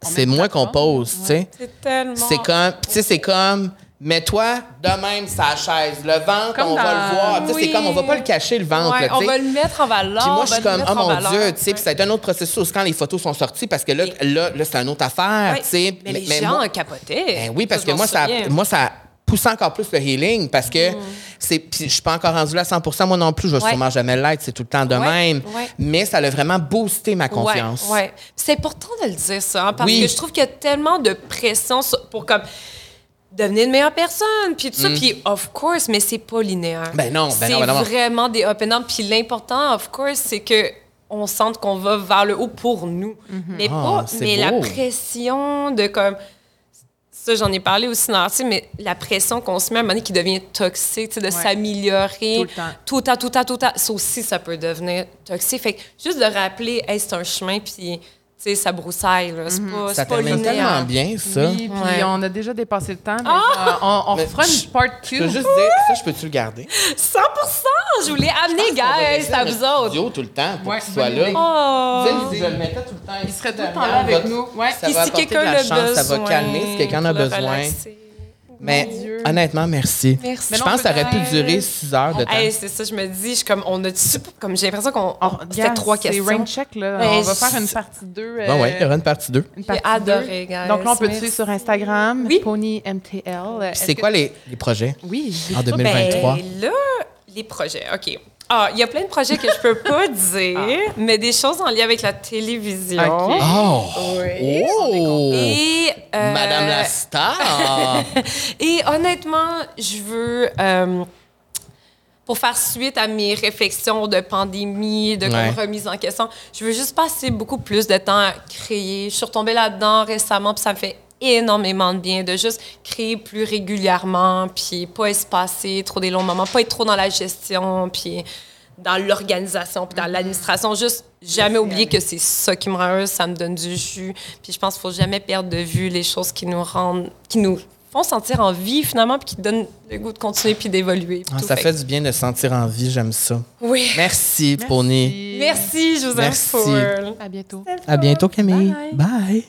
c'est moi qu'on pose, tu sais. C'est tellement... C'est comme, tu sais, c'est comme, mets-toi de même sa chaise. Le ventre, Comme on va le voir. C'est comme, on va pas le cacher, le ventre, Ouais, là, on va le mettre en valeur. Puis moi, je suis comme, oh mon. Dieu, tu sais, puis ça a été un autre processus quand les photos sont sorties, parce que là, là, là c'est une autre affaire, Ouais. tu sais. Mais, les moi- gens capotaient. ben oui, parce que moi, ça, moi, ça pousse encore plus le healing parce Mm. que c'est. Puis je suis pas encore rendue là à 100% moi non plus. Je vais Ouais. sûrement jamais l'être, c'est tout le temps de même. Mais ça a vraiment boosté ma confiance. C'est important de le dire ça, hein, parce Oui. que je trouve qu'il y a tellement de pression pour comme devenir une meilleure personne, puis tout ça, puis of course, mais c'est pas linéaire. Mm. Ben non, ben c'est non, ben non. vraiment des up and down, puis l'important, of course, c'est que on sente qu'on va vers le haut pour nous, mais Ah, pas, c'est mais la pression de comme ça, j'en ai parlé aussi dans l'article, mais la pression qu'on se met à un moment donné qui devient toxique, tu sais, de s'améliorer. Tout le temps. Tout le temps, tout le temps, tout le temps. Ça aussi, ça peut devenir toxique. Fait que juste de rappeler, hey, c'est un chemin, puis, sais, ça broussaille, là. C'est pas, Ça c'est pas termine linéaire. tellement bien, ça. Oui, puis Ouais. on a déjà dépassé le temps. mais Ah! on, on- on Mais fera je- une part Je 2. peux juste dire, ça, je peux-tu le garder? 100 Je voulais amener, guys, à vous autres. studio tout le temps pour Ouais, qu'il soit bonne là. idée. Oh! Tu sais, si je le mettais tout le temps Il serait tout le temps là avec nous. Ouais. Ça Puis va si apporter quelqu'un a la chance, ça va besoin calmer. Si quelqu'un a besoin. relaxer. Mais Dieu. honnêtement, merci. Merci. Je pense que ça aurait pu durer six heures de temps. Hey, c'est ça, je me dis, je suis comme, on a comme j'ai l'impression qu'on On- c'était trois c'est questions. rain check, là. On va faire une partie 2. Bon, ouais, il y aura une partie 2. Une J'ai partie adoré, deux. guys. Donc là, on peut te suivre sur Instagram, Oui. PonyMTL. Euh, C'est que- quoi les, les projets? Oui. en 2023? Ben, là, les projets, OK. Ah, il y a plein de projets que je peux pas dire, mais des choses en lien avec la télévision. OK. Oh! Oui. Oh! Et, euh, Madame la star! Et honnêtement, je veux, euh, pour faire suite à mes réflexions de pandémie, de Ouais. remise en question, je veux juste passer beaucoup plus de temps à créer. Je suis retombée là-dedans récemment, puis ça me fait énormément de bien de juste créer plus régulièrement, puis pas espacer trop des longs moments, pas être trop dans la gestion, puis dans l'organisation, puis dans l'administration. Juste jamais oublier que c'est ça qui me rend heureuse, ça me donne du jus. Puis je pense qu'il faut jamais perdre de vue les choses qui nous rendent, qui nous font sentir en vie finalement, puis qui donnent le goût de continuer puis d'évoluer. Ah, ça Fait fait que- du bien de se sentir en vie, j'aime ça. Oui. Merci, Pony. Merci, je vous aime Merci. full. À bientôt. À bientôt, Camille. Bye. Bye.